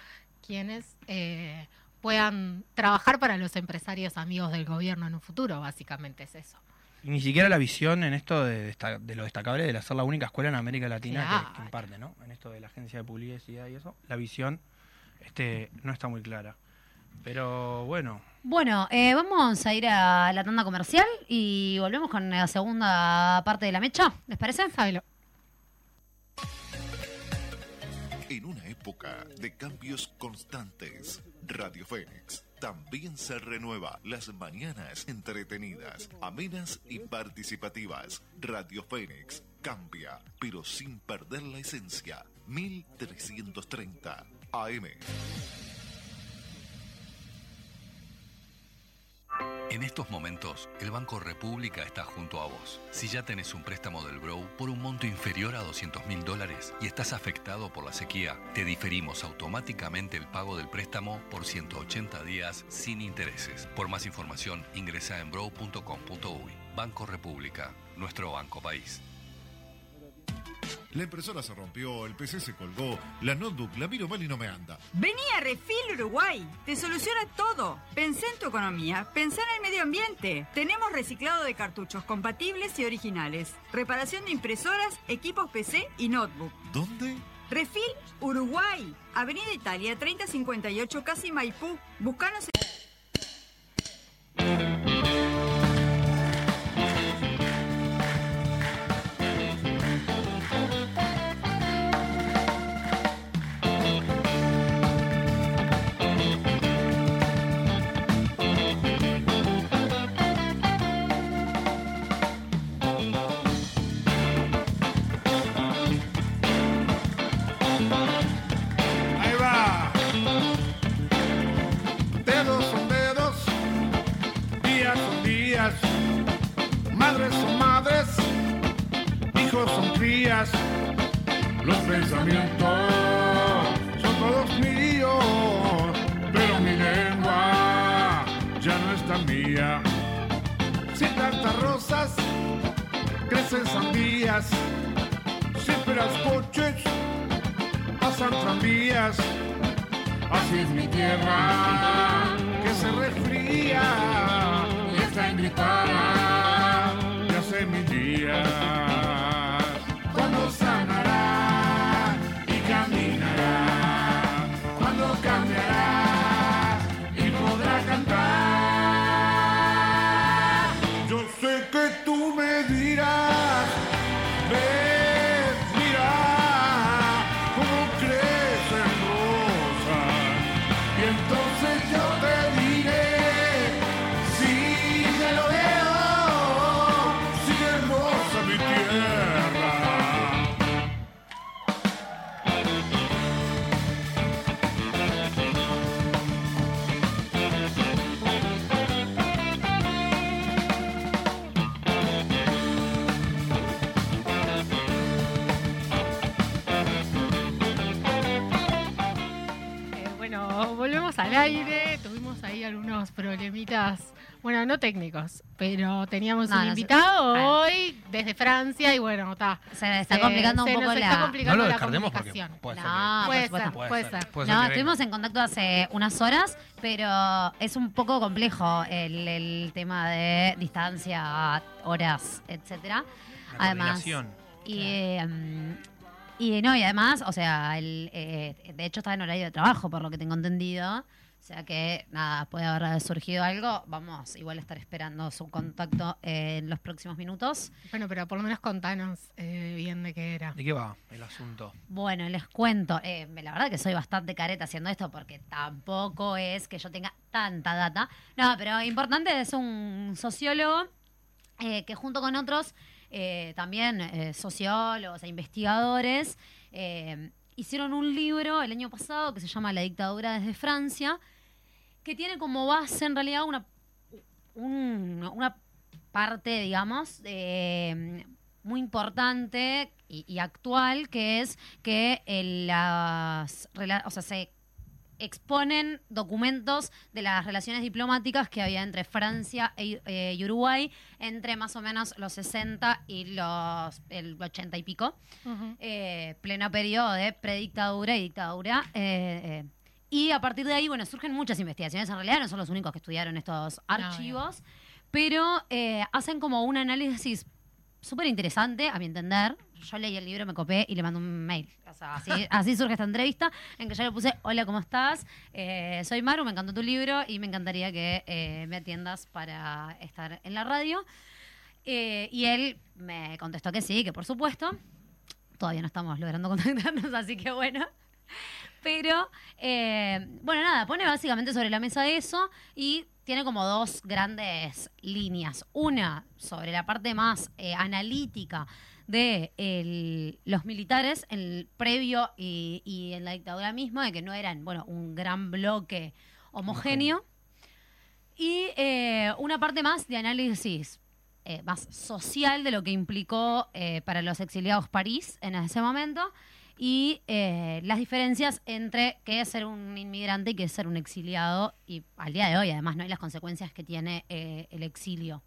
quienes eh, puedan trabajar para los empresarios amigos del gobierno en un futuro, básicamente es eso. Y ni siquiera la visión en esto de, desta- de lo destacable de ser la única escuela en América Latina que- imparte, ¿no? En esto de la agencia de publicidad y eso, la visión este, no está muy clara. Pero bueno, Bueno, eh, vamos a ir a la tanda comercial y volvemos con la segunda parte de la mecha. ¿Les parece? Sábelo. Época de cambios constantes, Radio Fénix también se renueva las mañanas entretenidas, amenas y participativas. Radio Fénix cambia, pero sin perder la esencia. 1330 AM. En estos momentos, el Banco República está junto a vos. Si ya tenés un préstamo del Grow por un monto inferior a 200 mil dólares y estás afectado por la sequía, te diferimos automáticamente el pago del préstamo por 180 días sin intereses. Por más información, ingresa en brow.com.uy. Banco República, nuestro banco país. La impresora se rompió, el PC se colgó, la notebook la miro mal y no me anda. Vení a Refil Uruguay. Te soluciona todo. Pensá en tu economía. Pensá en el medio ambiente. Tenemos reciclado de cartuchos compatibles y originales. Reparación de impresoras, equipos PC y notebook. ¿Dónde? Refil Uruguay. Avenida Italia 3058 Casi Maipú. Buscanos en... Los pensamientos son todos míos, pero mi lengua ya no es tan mía. Sin tantas rosas, crecen sandías, sin peras coches pasan tranvías. Así es mi tierra, que se resfría y está engripada que tú al aire. Tuvimos ahí algunos problemitas, bueno, no técnicos, pero teníamos No, un no invitado Ah. hoy desde Francia y bueno, está. Se está complicando un se poco nos la- está complicando No lo la descartemos porque comunicación. puede ser Puede ser, puede ser. puede ser No, que estuvimos venga. en contacto hace unas horas, pero es un poco complejo el, el tema de distancia, horas, etcétera. La Además, y, eh, y no, y además, o sea, el, eh, de hecho está en horario de trabajo, por lo que tengo entendido. O sea que, nada, puede haber surgido algo. Vamos, igual a estar esperando su contacto en los próximos minutos. Bueno, pero por lo menos contanos eh, bien de qué era. ¿De qué va el asunto? Bueno, les cuento. eh, la verdad que soy bastante careta haciendo esto porque tampoco es que yo tenga tanta data. No, pero importante, es un sociólogo eh, que junto con otros, eh, también eh, sociólogos e investigadores, eh, hicieron un libro el año pasado que se llama La dictadura desde Francia, que tiene como base en realidad una, un- una parte, digamos, eh, muy importante y, y actual, que es que eh, las o sea, se exponen documentos de las relaciones diplomáticas que había entre Francia e- eh, y Uruguay entre más o menos los 60 y los el 80 y pico Ujú. eh, pleno periodo de predictadura y dictadura. Y a partir de ahí, bueno, surgen muchas investigaciones. En realidad no son los únicos que estudiaron estos archivos, pero eh, hacen como un análisis súper interesante, a mi entender. Yo leí el libro, me copé y le mandé un mail. O sea, así, así surge esta entrevista, en que yo le puse, hola, ¿cómo estás? Eh, soy Maru, me encantó tu libro y me encantaría que eh, me atiendas para estar en la radio. Eh, y él me contestó que sí, que por supuesto. Todavía no estamos logrando contactarnos, así que bueno. Pero, eh, bueno, nada, pone básicamente sobre la mesa eso y tiene como dos grandes líneas. Una sobre la parte más eh, analítica de los militares, en el previo y, en la dictadura misma, de que no eran, bueno, un gran bloque homogéneo. Y eh, una parte más de análisis eh, más social de lo que implicó para los exiliados París en ese momento y eh, las diferencias entre qué es ser un inmigrante y qué es ser un exiliado y al día de hoy además no hay las consecuencias que tiene eh, el exilio.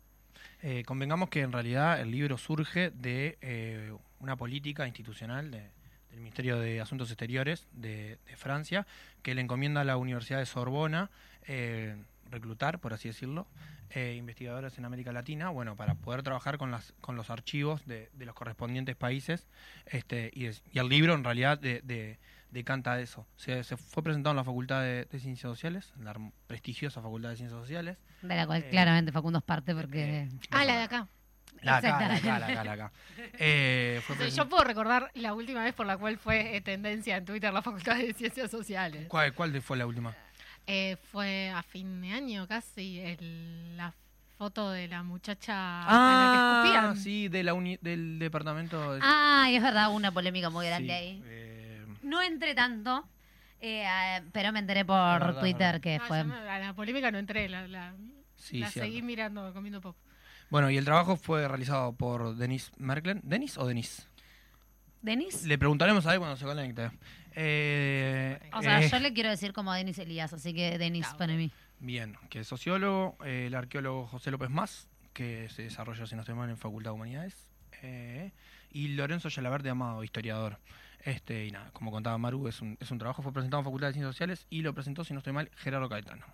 Eh, convengamos que en realidad el libro surge de una política institucional de- del Ministerio de Asuntos Exteriores de, Francia, que le encomienda a la Universidad de Sorbona reclutar, por así decirlo, eh, investigadores en América Latina, bueno, para poder trabajar con, las, con los archivos de, de los correspondientes países. Este, y, es- y el libro en realidad de, de- decanta eso. Se, se fue presentado en la Facultad de, de Ciencias Sociales, en la prestigiosa Facultad de Ciencias Sociales. De la cual Eh, claramente Facundo es parte porque... Ah, la de acá. La acá, la acá, la acá, la acá. Eh, fue presen- yo puedo recordar la última vez por la cual fue eh, tendencia en Twitter la Facultad de Ciencias Sociales. ¿Cuál, cuál de- fue la última? Eh, fue a fin de año casi el- la foto de la muchacha a Ah, la que escupían. sí, de la uni- del departamento. de- Ah, y es verdad, una polémica muy grande sí, ahí. eh, No entré tanto, eh, ah, pero me enteré por verdad, Twitter que Ah, fue... yo me- a la polémica no entré, la, la, sí, la seguí mirando, comiendo pop. Bueno, y el trabajo fue realizado por Denis Merklen. ¿Denis o Denis? ¿Denis? Le preguntaremos a él cuando se conecte. Eh, O sea, eh, yo le quiero decir como Denis Elías, así que Denis para mí. Bien, que es sociólogo, eh, el arqueólogo José López Más, que se desarrolla, si no estoy mal, en Facultad de Humanidades, eh, y Lorenzo Yalaverde Amado, historiador. Este, y nada, como contaba Maru, es un, es un trabajo, fue presentado en Facultad de Ciencias Sociales y lo presentó, si no estoy mal, Gerardo Caetano.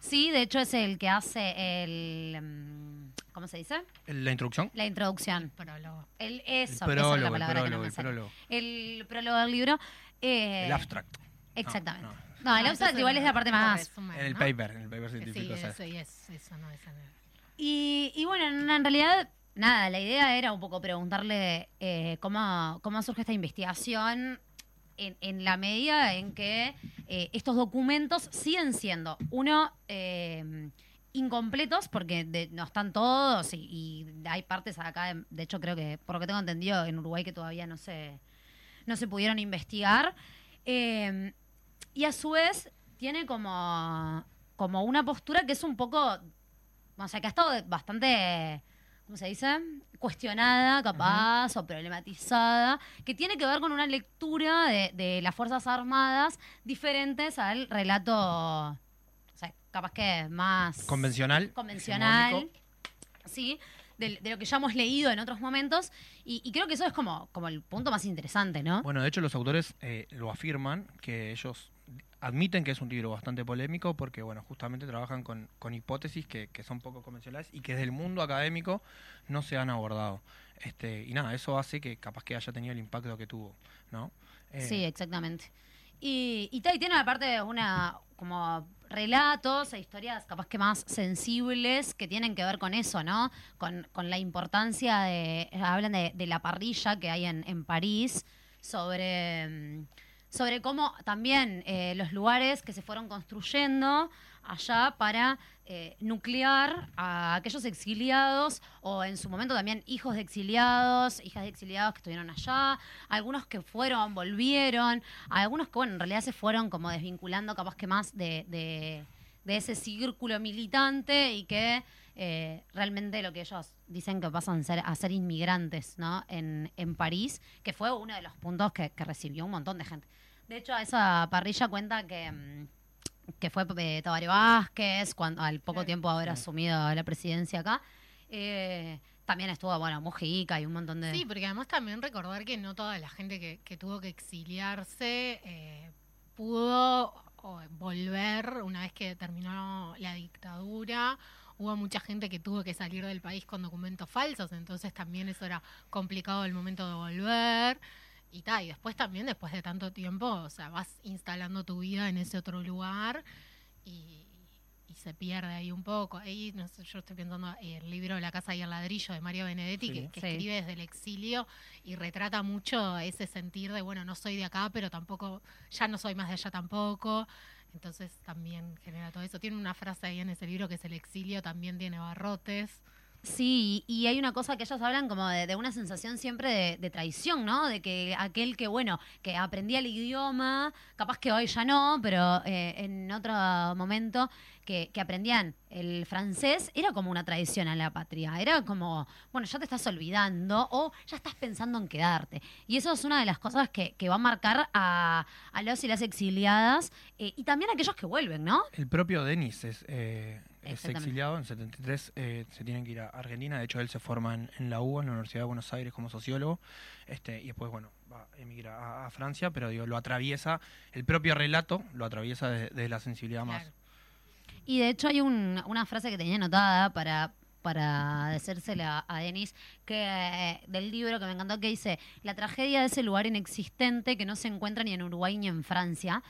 Sí, de hecho es el que hace el... mm, ¿Cómo se dice? La introducción. La introducción. Prólogo. El, eso, el esa prólogo, es la el palabra que no prólogo, me el prólogo. El prólogo del libro. Eh, El abstract. Exactamente. No, No, no. el Ah, abstract igual es la parte más... resumen, En el ¿no? paper, en el paper Sí, científico. sea, eso, y es, eso no es Y, y bueno, en, en realidad, nada, la idea era un poco preguntarle eh, cómo, cómo surge esta investigación en, en la medida en que eh, estos documentos siguen siendo, uno, eh, incompletos, porque de- no están todos y, y hay partes acá, de, de hecho creo que, por lo que tengo entendido, en Uruguay que todavía no se, no se pudieron investigar. Eh, y a su vez tiene como, como una postura que es un poco o sea, que ha estado bastante, ¿cómo se dice? Cuestionada, capaz, o problematizada, que tiene que ver con una lectura de, de las Fuerzas Armadas diferentes al relato, o sea, capaz que más Convencional. convencional, sí, de, de lo que ya hemos leído en otros momentos, y, y creo que eso es como, como el punto más interesante, ¿no? Bueno, de hecho los autores eh, lo afirman, que ellos admiten que es un libro bastante polémico porque, bueno, justamente trabajan con, con hipótesis que, que son poco convencionales y que desde el mundo académico no se han abordado. Este, y nada, eso hace que capaz que haya tenido el impacto que tuvo, ¿no? Eh, Sí, exactamente. Y, y, y tiene aparte una como relatos e historias capaz que más sensibles que tienen que ver con eso, ¿no? Con, con la importancia de, hablan de, de la parrilla que hay en, en París, sobre, mm, sobre cómo también eh, los lugares que se fueron construyendo allá para eh, nuclear a aquellos exiliados o en su momento también hijos de exiliados, hijas de exiliados que estuvieron allá, algunos que fueron, volvieron, algunos que bueno, en realidad se fueron como desvinculando capaz que más de, de- ese círculo militante y que eh, realmente lo que ellos dicen que pasan a ser, a ser inmigrantes ¿no? en, en París, que fue uno de los puntos que, que recibió un montón de gente. De hecho, esa parrilla cuenta que... que fue eh, Tabaré Vázquez, cuando, al poco tiempo de haber asumido la presidencia acá. Eh, también estuvo, bueno, Mujica y un montón de... Sí, porque además también recordar que no toda la gente que, que tuvo que exiliarse eh, pudo o, volver una vez que terminó la dictadura. Hubo mucha gente que tuvo que salir del país con documentos falsos, entonces también eso era complicado el momento de volver. Y tal, y después también, después de tanto tiempo, o sea, vas instalando tu vida en ese otro lugar y, y se pierde ahí un poco. Ahí, no sé, yo estoy pensando en el libro La casa y el ladrillo de Mario Benedetti, Sí. que, que Sí. escribe desde el exilio y retrata mucho ese sentir de, bueno, no soy de acá, pero tampoco, ya no soy más de allá tampoco. Entonces también genera todo eso. Tiene una frase ahí en ese libro que es el exilio también tiene barrotes. Sí, y hay una cosa que ellos hablan como de, de una sensación siempre de, de traición, ¿no? De que aquel que, bueno, que aprendía el idioma, capaz que hoy ya no, pero eh, en otro momento que, que aprendían el francés, era como una traición a la patria. Era como, bueno, ya te estás olvidando o ya estás pensando en quedarte. Y eso es una de las cosas que, va a marcar a, a los y las exiliadas eh, y también a aquellos que vuelven, ¿no? El propio Denis es, eh, es exiliado, en 73 eh, se tienen que ir a Argentina, de hecho él se forma en, en la UBA, en la Universidad de Buenos Aires como sociólogo, este, y después, bueno, va a emigrar a, a Francia, pero digo, lo atraviesa, el propio relato lo atraviesa desde la sensibilidad más. Y de hecho hay un- una frase que tenía anotada para, para decírsela a Denis, que, eh, del libro que me encantó, que dice, la tragedia de ese lugar inexistente que no se encuentra ni en Uruguay ni en Francia,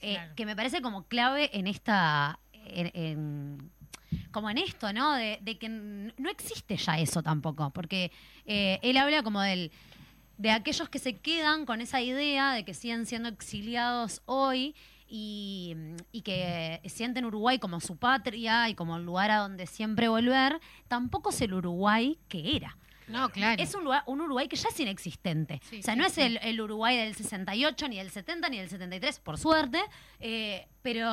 eh, Claro. que me parece como clave en esta... en- en- como en esto, ¿no? De, de que no existe ya eso tampoco, porque eh, él habla como del, de aquellos que se quedan con esa idea de que siguen siendo exiliados hoy y, y que sienten Uruguay como su patria y como el lugar a donde siempre volver, tampoco es el Uruguay que era. No, claro. Es un, lugar, un Uruguay que ya es inexistente. Sí, o sea, sí, no es sí. el, el Uruguay del 68, ni del 70, ni del 73, por suerte, eh, pero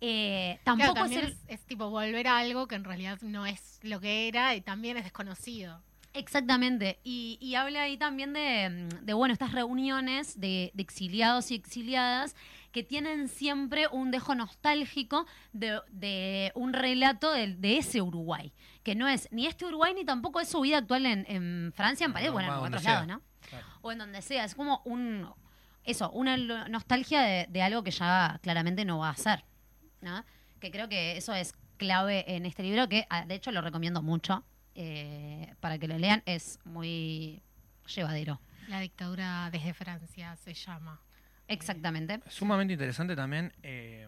eh, Claro, tampoco es el... es, es tipo volver a algo que en realidad no es lo que era y también es desconocido. Exactamente. Y, y habla ahí también de, mm, de, bueno, estas reuniones de, de exiliados y exiliadas que tienen siempre un dejo nostálgico de, de un relato de, de ese Uruguay, que no es ni este Uruguay ni tampoco es su vida actual en, en Francia, en París, No, bueno, en otros lados, ¿no? Claro. O en donde sea, es como un, eso, una nostalgia de, de algo que ya claramente no va a ser, ¿no? Que creo que eso es clave en este libro, que ah, de hecho lo recomiendo mucho eh, para que lo lean, es muy llevadero. La dictadura desde Francia se llama. Exactamente. Sumamente interesante también eh,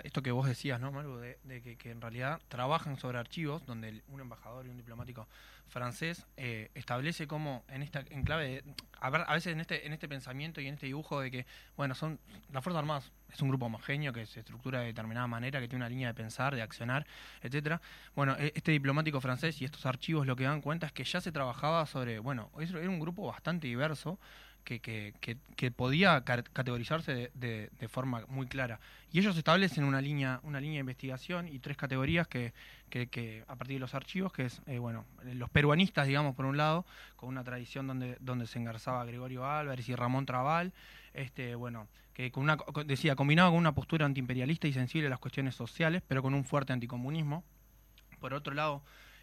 esto que vos decías, ¿no, Maru? De, de que, en realidad trabajan sobre archivos donde un embajador y un diplomático francés eh, establece como en esta enclave, de, a, a veces en este, en este pensamiento y en este dibujo de que, bueno, son las Fuerzas Armadas es un grupo homogéneo que se estructura de determinada manera, que tiene una línea de pensar, de accionar, etcétera. Bueno, e- este diplomático francés y estos archivos lo que dan cuenta es que ya se trabajaba sobre, bueno, era un grupo bastante diverso que, que, que, que podía categorizarse de, de- de forma muy clara. Y ellos establecen una línea, una línea de investigación y tres categorías que, a partir de los archivos, que es, eh, bueno, los peruanistas, digamos, por un lado, con una tradición donde, donde se engarzaba Gregorio Álvarez y Ramón Trabal, este, bueno, que con una, decía, combinado con una postura antiimperialista y sensible a las cuestiones sociales, pero con un fuerte anticomunismo. Por otro lado,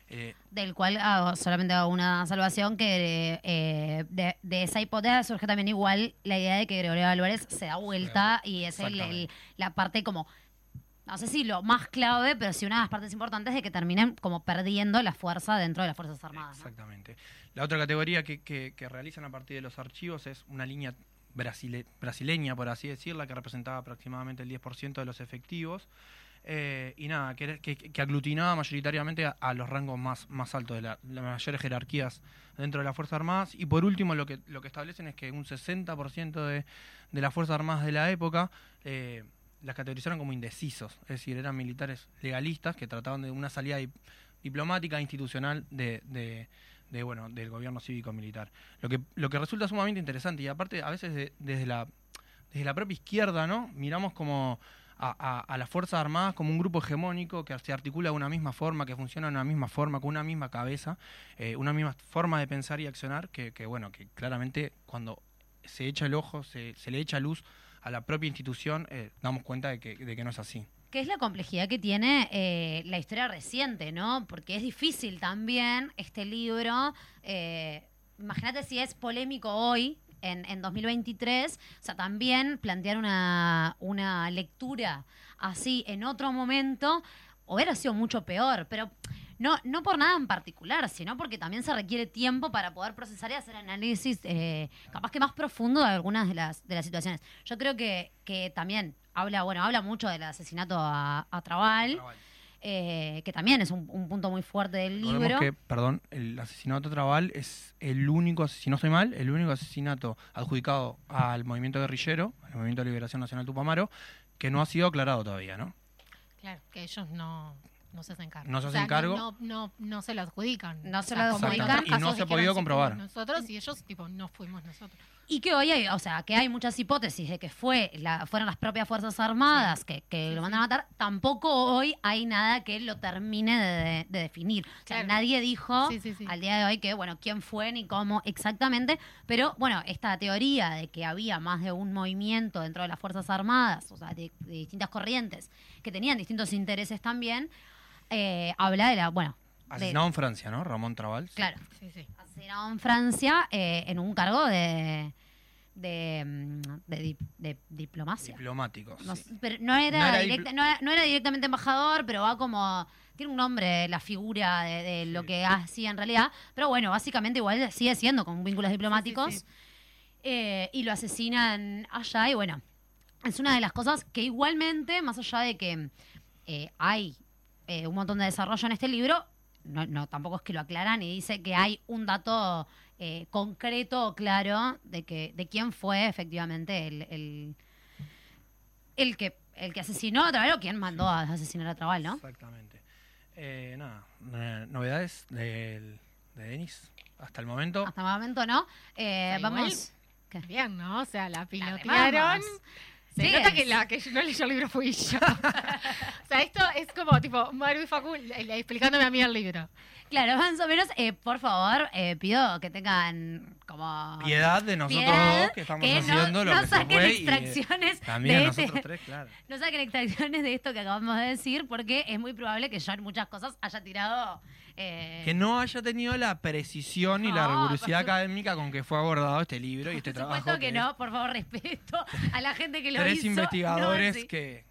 eh, Del cual hago- solamente hago una salvación que eh, de, de esa hipótesis surge también igual la idea de que Gregorio Álvarez se da vuelta y es el- la parte como, no sé si lo más clave, pero sí una de las partes importantes de que terminen como perdiendo la fuerza dentro de las Fuerzas Armadas. ¿no? Exactamente. La otra categoría que, que- que realizan a partir de los archivos es una línea brasile- brasileña, por así decirla, que representaba aproximadamente el 10% de los efectivos. Eh, y nada, que, que- que aglutinaba mayoritariamente a, los rangos más, más altos de la- las mayores jerarquías dentro de las Fuerzas Armadas. Y por último, lo que, lo que establecen es que un 60% de, de las Fuerzas Armadas de la época eh, las categorizaron como indecisos, es decir, eran militares legalistas que trataban de una salida dip- diplomática, institucional de, de- bueno, del gobierno cívico-militar. Lo que, lo que resulta sumamente interesante y aparte a veces de- desde, la, desde la propia izquierda, ¿no? Miramos como a, las Fuerzas Armadas como un grupo hegemónico que se articula de una misma forma, que funciona de una misma forma, con una misma cabeza, eh, una misma forma de pensar y accionar, que, que, bueno, que claramente cuando se echa el ojo, se, le echa luz a la propia institución, eh, damos cuenta de que, de que no es así. Que es la complejidad que tiene eh, la historia reciente, ¿no? Porque es difícil también este libro. eh, Imagínate si es polémico hoy, en, en 2023, o sea, también plantear una, una lectura así en otro momento hubiera sido mucho peor, pero no, no por nada en particular, sino porque también se requiere tiempo para poder procesar y hacer análisis eh, capaz que más profundo de algunas de las, de las situaciones. Yo creo que, que también habla, bueno, habla mucho del asesinato a, a Trabal, eh, que también es un, un punto muy fuerte del libro. que, perdón, el asesinato de Trabal es el único, si no estoy mal, el único asesinato adjudicado al movimiento guerrillero, al Movimiento de Liberación Nacional Tupamaro, que no ha sido aclarado todavía, ¿no? Claro, que ellos no, no se hacen cargo. No se O hacen sea, cargo. No, no, no se lo adjudican. No se lo adjudican. Y no se ha podido "Sí, comprobar". Nosotros y ellos, tipo, no fuimos nosotros. Y que hoy hay, o sea, que hay muchas hipótesis de que fue la, fueron las propias Fuerzas Armadas que, que lo mandan a matar. Tampoco hoy hay nada que lo termine de, de- de definir. O sea, nadie dijo Sí, sí, sí. al día de hoy que, bueno, quién fue ni cómo exactamente. Pero, bueno, esta teoría de que había más de un movimiento dentro de las Fuerzas Armadas, o sea, de, de distintas corrientes, que tenían distintos intereses también, eh, habla de la, bueno, de- Asesinado en Francia, ¿no? Ramón Trabal. Claro. Sí, sí. Asesinado en Francia eh, en un cargo de de, mm, de di- de diplomacia. Diplomáticos. No, sí. sé, pero no era, No era directa- dipl- no, era, no era directamente embajador, pero va como... Tiene un nombre la figura de, de lo que hacía en realidad. Pero bueno, básicamente igual sigue siendo con vínculos diplomáticos. sí. Eh, y lo asesinan allá y bueno, es una de las cosas que igualmente, más allá de que eh, hay eh, un montón de desarrollo en este libro, no, no, tampoco es que lo aclaran y dice que hay un dato eh, concreto o claro de que de quién fue efectivamente el, el, el que el que asesinó a Trabal o quién mandó a asesinar a Trabal, ¿no? Exactamente. Eh, nada, novedades del- de Denis hasta el momento. Hasta el momento no. Eh, vamos. ¿Qué? Bien, ¿no? O sea, la pilotearon. remamos. Se Sí, nota es. que la que no leyó el libro fui yo. o sea, esto es como tipo Maru y Facu explicándome a mí el libro. Claro, más o menos, eh, por favor, eh, pido que tengan como... Piedad de nosotros Piedad, dos que estamos que no- haciendo lo no que se fue y, eh, extracciones también de este- nosotros tres, claro. No saquen extracciones de esto que acabamos de decir, porque es muy probable que yo en muchas cosas haya tirado... eh, Que no haya tenido la precisión y la No, rigurosidad por académica con que fue abordado este libro y este Por trabajo. supuesto que no, por favor, respeto a la gente que lo Tres hizo. investigadores No, sí. que.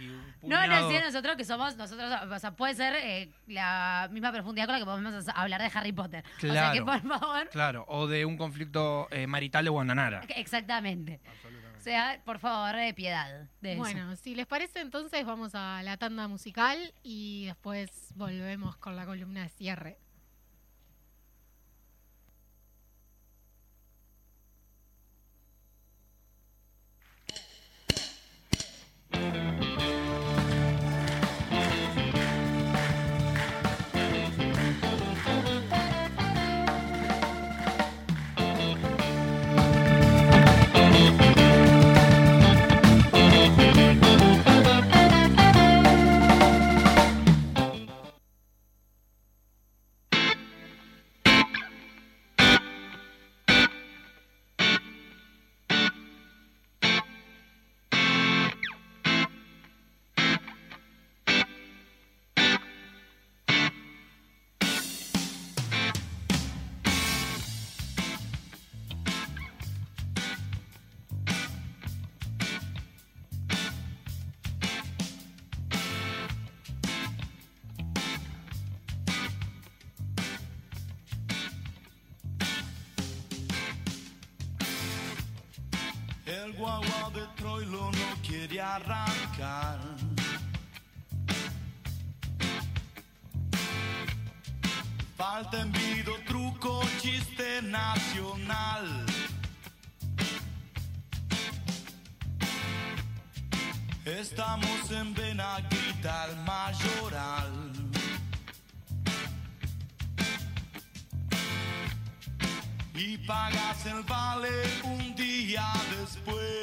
Ta, y un No, no, sí, nosotros que somos, nosotros, o sea, puede ser eh, la misma profundidad con la que podemos hablar de Harry Potter. O sea que, Claro. por favor, Claro, o de un conflicto eh, marital de Guandanara. exactamente. O sea, por favor, eh, piedad de eso. Bueno, si les parece, entonces vamos a la tanda musical y después volvemos con la columna de cierre. El guagua de Troilo no quiere arrancar. Falta envido, truco, chiste nacional. Estamos en Benaguita, el mayoral. y pagas el vale después.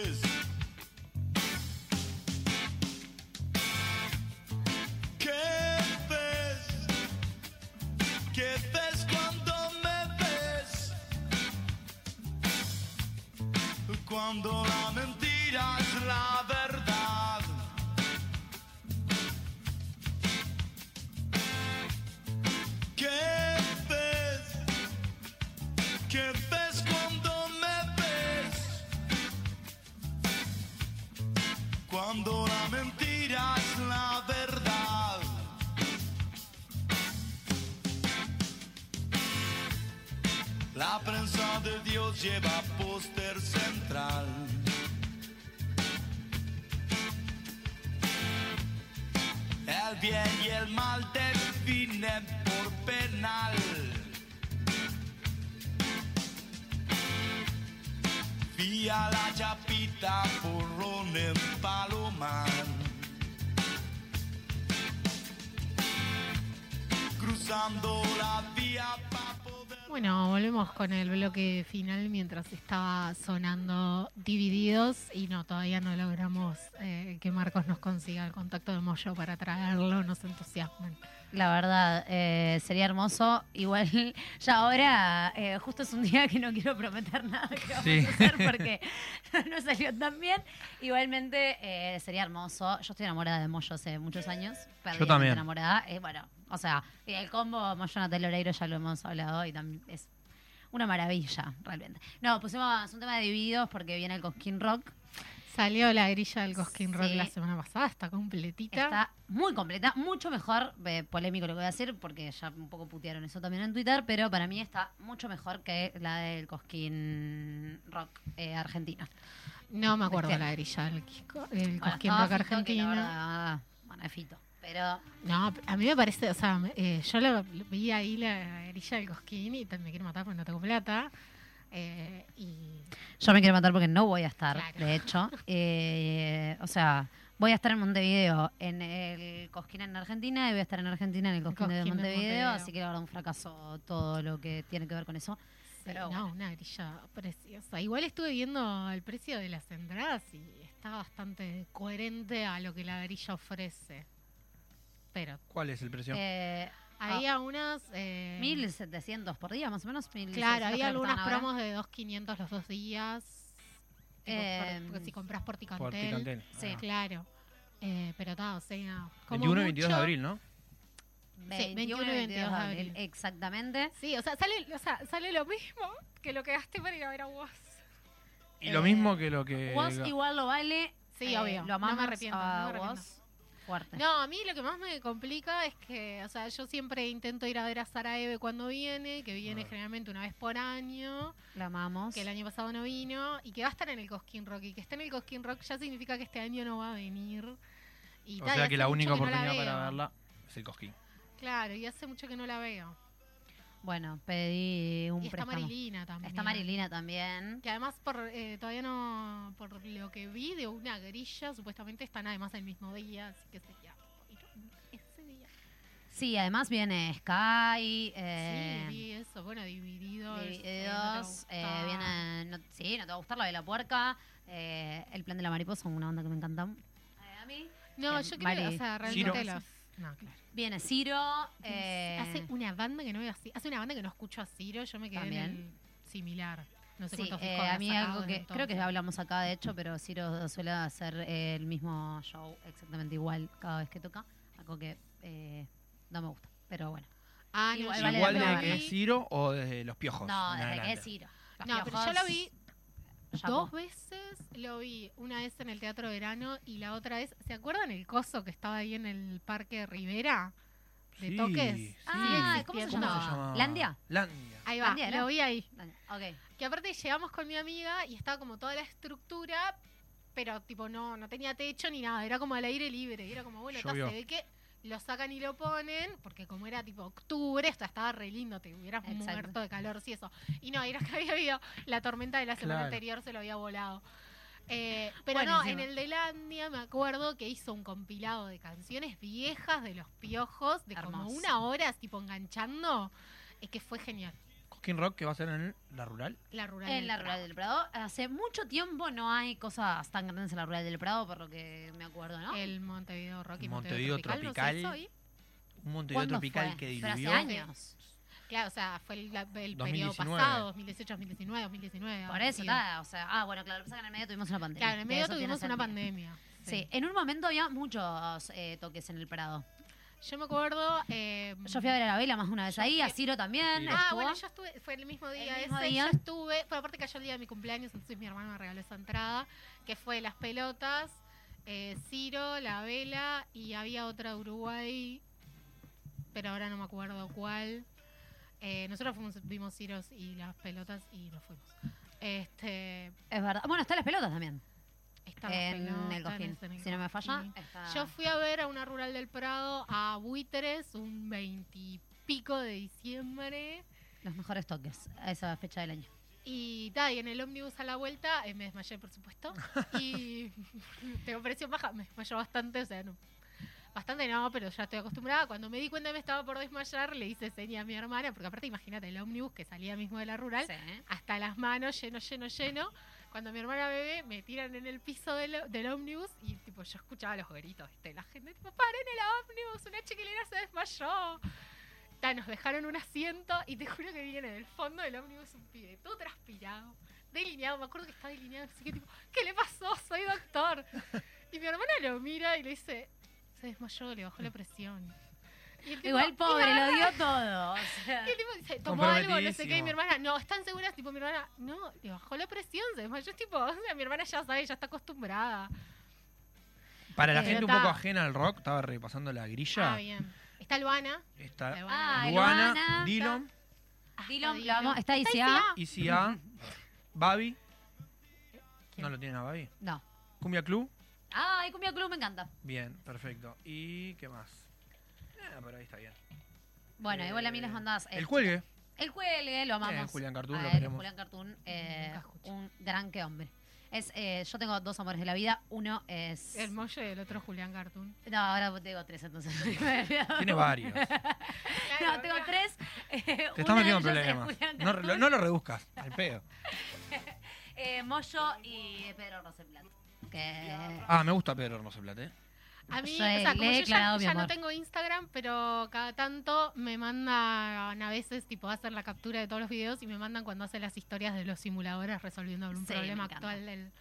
La chapita porrón en Palomar. Bueno, volvemos con el bloque final mientras estaba sonando Divididos y no, todavía no logramos eh, que Marcos nos consiga el contacto de Moyo para traerlo, nos entusiasman. La verdad, eh, sería hermoso. Igual, ya ahora, eh, justo es un día que no quiero prometer nada que vamos Sí. a hacer porque no salió tan bien. Igualmente, eh, sería hermoso. Yo estoy enamorada de Moyo hace muchos años. perdidamente también. enamorada. Eh, bueno, o sea, el combo Moyo Natalia Oreiro ya lo hemos hablado y también es una maravilla, realmente. No, pusimos un tema de divididos porque viene el Cosquín Rock. Salió la grilla del Cosquín Rock Sí. la semana pasada, está completita. Está muy completa, mucho mejor, eh, polémico lo que voy a decir, porque ya un poco putearon eso también en Twitter, pero para mí está mucho mejor que la del Cosquín Rock eh, argentino. No me acuerdo Este- la grilla del, Bueno, Cosquín estaba Rock verdad, bueno, es Fito, pero No, a mí me parece, o sea, eh, yo lo, lo vi ahí la grilla del Cosquín y me quiero matar porque no tengo plata. Eh, y yo me quiero matar porque no voy a estar, Claro. de hecho. Eh, o sea, voy a estar en Montevideo en el Cosquín en Argentina y voy a estar en Argentina en el Cosquín, de, Cosquín de Montevideo, Montevideo. así que la verdad un fracaso todo lo que tiene que ver con eso. Pero no, una grilla preciosa. Igual estuve viendo el precio de las entradas y está bastante coherente a lo que la grilla ofrece. Pero ¿Cuál es el precio? Eh, Había unas... eh, 1700 por día, más o menos. 1600 Claro, había algunas promos de 2.500 los dos días. Eh, por- porque si compras por Ticantel. Por Ticantel. Sí. Claro. Eh, pero está, o sea... como 21 y 22 de abril, ¿no? 21 y 22 de abril. Exactamente. Sí, o sea, sale, o sea, sale lo mismo que lo que gasté para ir a ver a vos. Y lo Eh, mismo que lo que... Vos igual lo vale. Sí, eh, obvio. Lo No amamos me arrepiento, a no me arrepiento. vos fuerte. No, a mí lo que más me complica es que, o sea, yo siempre intento ir a ver a Sara Eve cuando viene, que viene generalmente una vez por año, Lo amamos. que el año pasado no vino, y que va a estar en el Cosquín Rock. Y que esté en el Cosquín Rock ya significa que este año no va a venir. Y O sea que la única no la oportunidad para verla es el Cosquín. Claro, y hace mucho que no la veo. Bueno, pedí un y está préstamo. Marilina también. Está Marilina también. Que además, por eh, todavía no. Por lo que vi de una grilla, supuestamente están además el mismo día, así que sería. Ese día. Sí, además viene Sky. Eh, sí, vi eso. Bueno, divididos. eh, Divididos, no te eh, viene, no- sí, no te va a gustar la de la puerca, eh, el plan de la mariposa, una banda que me encanta eh, a mí. No, Eh, yo creo Mari- que, o sea, realmente Ciro. los. No, claro. Viene Ciro, eh, Hace una banda que no veo así. Hace una banda que no escucho a Ciro, yo me quedé en También. el similar. No sé sí, cuántos eh, a mí algo que desde creo que entonces. hablamos acá de hecho, pero Ciro suele hacer eh, el mismo show exactamente igual cada vez que toca, algo que eh, no me gusta, pero bueno. Ah, no, Igual yo vale Igual la lo de pena que es Ciro o de los piojos. No, en desde que es Ciro. Los No, pero yo lo vi Chapo. dos veces. Lo vi una vez en el Teatro Verano y la otra vez. ¿Se acuerdan el coso que estaba ahí en el Parque Rivera? De Sí, toques. sí. Ah, ¿cómo se llama? llama? ¿Landia? Landia. Ahí va, lo vi ahí. Que aparte llegamos con mi amiga y estaba como toda la estructura, pero tipo no, no tenía techo ni nada, era como al aire libre. Y era como, bueno, se ve que lo sacan y lo ponen, porque como era tipo octubre, esto estaba re lindo, te hubieras Exacto. muerto de calor, sí, eso. Y no, era que había habido la tormenta de la semana Claro. anterior, se lo había volado. Eh, pero no, en el de Landia me acuerdo que hizo un compilado de canciones viejas de los piojos, de como una hora, tipo enganchando, es que fue genial. Rock que va a ser en la rural. La rural. En del la Prado. Rural del Prado. Hace mucho tiempo no hay cosas tan grandes en la Rural del Prado, por lo que me acuerdo, ¿no? El Montevideo Rock y Montevideo Montevideo Tropical. Tropical. ¿no ahí? Un Montevideo ¿Cuándo tropical fue? que Pero hace años. Claro, o sea, fue el, el periodo 2019. pasado, 2018, 2019, 2019. Por eso, sí. nada, o sea, ah, bueno, claro, lo que pasa es que en el medio tuvimos una pandemia. Claro, en el medio tuvimos una pandemia. Sí. en un momento había muchos eh, toques en el Prado. Yo me acuerdo. eh, Yo fui a ver a la vela más una vez ahí, fui- a Ciro también. Sí. Ah, estuvo. bueno, yo estuve, fue el mismo día El mismo ese, día. yo estuve, pero aparte cayó el día de mi cumpleaños, entonces mi hermano me regaló esa entrada, que fue Las Pelotas, eh, Ciro, La Vela, y había otra de Uruguay, pero ahora no me acuerdo cuál. Eh, nosotros fuimos, vimos Ciros y Las Pelotas y nos fuimos. Este, Es verdad. Bueno, está las pelotas también. En Pelotas, el Cojín. es en el Si no me falla, está... Yo fui a ver a una rural del Prado a Buitres un veintipico de diciembre. Los mejores toques a esa fecha del año. Y, ta, y en el ómnibus a la vuelta eh, me desmayé, por supuesto. y tengo presión baja, me desmayó bastante, o sea, no. Bastante no, pero ya estoy acostumbrada. Cuando me di cuenta que me estaba por desmayar, le hice seña a mi hermana, porque aparte imagínate el ómnibus que salía mismo de la rural, Sí. hasta las manos, lleno, lleno, lleno. Cuando mi hermana ve, me tiran en el piso del, del ómnibus y tipo yo escuchaba los gritos, ¿viste? La gente, tipo, paren el ómnibus, una chiquilina se desmayó. Ta, nos dejaron un asiento y te juro que viene del fondo del ómnibus un pibe, todo transpirado, delineado. Me acuerdo que estaba delineado, así que tipo, ¿qué le pasó? Soy doctor. Y mi hermana lo mira y le dice, se desmayó, le bajó la presión. Igual pobre, "Mi lo hermana". dio todo. o sea. Y el tipo dice, tomó algo, no sé qué, y mi hermana, no, ¿están seguras? Tipo, mi hermana, no, le bajó la presión, se desmayó, es tipo, o sea, mi hermana ya sabe, ya está acostumbrada. Para la Eh, gente un está. poco ajena al rock, estaba repasando la grilla. Ah, bien. Está Luana. Está Luana. Ah, Luana, Luana. Dillon, Dillon, Está lo amo. Está Está ICA. ICA, Babi. ¿Quién? ¿No lo tienen a Babi? No. Cumbia Club. Ay, Cumbia Club me encanta. Bien, perfecto. ¿Y qué más? Ah, pero ahí está bien. Bueno, igual a mí las Eh, bandas. El cuelgue. El cuelgue, lo amamos. Bien, Julián Cartoon, A lo queremos. Julián Cartoon, eh, un gran que hombre. Es, eh, yo tengo dos amores de la vida. Uno es. El Moyo y el otro Julián Cartoon. No, ahora tengo tres, entonces. Tiene varios. no, tengo tres. Eh, Te estás metiendo en problemas. No, lo- no lo reduzcas, al pedo. eh, Moyo y Pedro Rosenblatt. Que Ah, me gusta Pedro Rosenblatt, ¿eh? A mí, o sea, como yo ya, no tengo Instagram, pero cada tanto me mandan a veces, tipo, hacen la captura de todos los videos y me mandan cuando hacen las historias de los simuladores resolviendo algún Sí, problema actual del,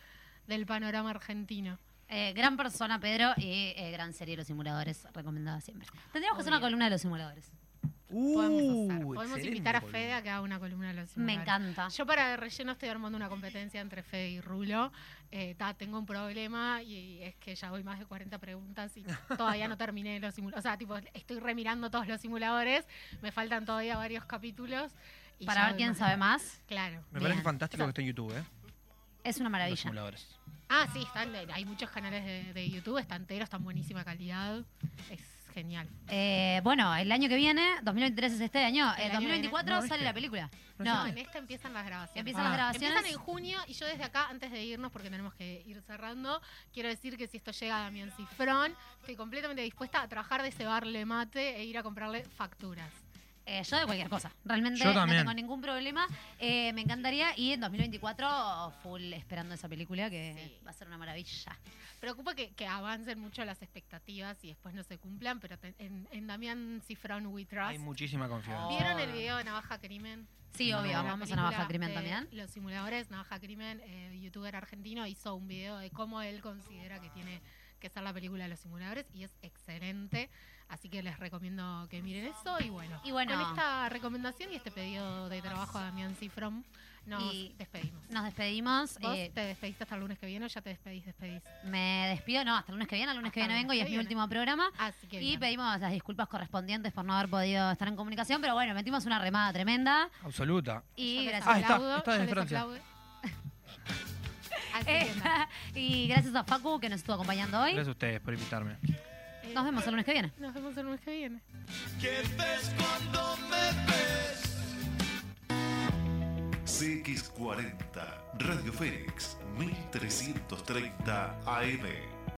del panorama argentino. Eh, gran persona, Pedro, y eh, gran serie Los Simuladores, recomendada siempre. Tendríamos que hacer una columna de Los Simuladores. Podemos, Uh, hacer. Podemos invitar a columna. Fede a que haga una columna de los Me simuladores. encanta. Yo para de relleno estoy armando una competencia entre Fede y Rulo. Eh, ta, tengo un problema y es que ya voy más de 40 preguntas y todavía no terminé los simuladores. O sea, tipo, estoy remirando todos los simuladores. Me faltan todavía varios capítulos. y Para ver quién más- sabe más. Claro. Me Bien. parece fantástico O sea, que esté en YouTube, ¿eh? Es una Los maravilla. simuladores. Ah, sí, están, hay muchos canales de, de YouTube, está entero, está en buenísima calidad. Es genial. Eh, bueno, el año que viene, 2023 es este año, El el año 2024 no, sale este. la película. No, en esta empiezan las grabaciones. empiezan las Ah. grabaciones. Empiezan en junio y yo desde acá, antes de irnos, porque tenemos que ir cerrando, quiero decir que si esto llega a Damián Cifrón, estoy completamente dispuesta a trabajar de cebarle mate e ir a comprarle facturas. Eh, yo de cualquier cosa. Realmente Yo no tengo ningún problema. Eh, me encantaría. Y en 2024, full esperando esa película que Sí. va a ser una maravilla. Preocupa que, que avancen mucho las expectativas y después no se cumplan, pero te- en, en Damián Cifrón We Trust. Hay muchísima confianza. ¿Vieron el video de Navaja Crimen? Sí, obvio. La Vamos a Navaja Crimen también. Los simuladores, Navaja Crimen, eh, youtuber argentino, hizo un video de cómo él considera que tiene que ser la película de los simuladores y es excelente. Así que les recomiendo que miren eso. Y bueno, Y bueno. con esta recomendación y este pedido de trabajo a Damián Cifrón, nos Y- despedimos. Nos despedimos. ¿Vos eh, te despediste hasta el lunes que viene o ya te despedís, despedís? me despido, no, hasta el lunes que viene. El lunes que viene vengo y es mi último programa. Así que Y bien. pedimos las disculpas correspondientes por no haber podido estar en comunicación. Pero bueno, metimos una remada tremenda. Absoluta. Y Yo les gracias. Ah, aplaudo, está desde. Así Eh, y gracias a Facu que nos estuvo acompañando hoy. Gracias a ustedes por invitarme. Nos vemos el lunes que viene. Nos vemos el lunes que viene. ¿Qué ves cuando me ves? CX40, Radio Fénix, 1330 AM.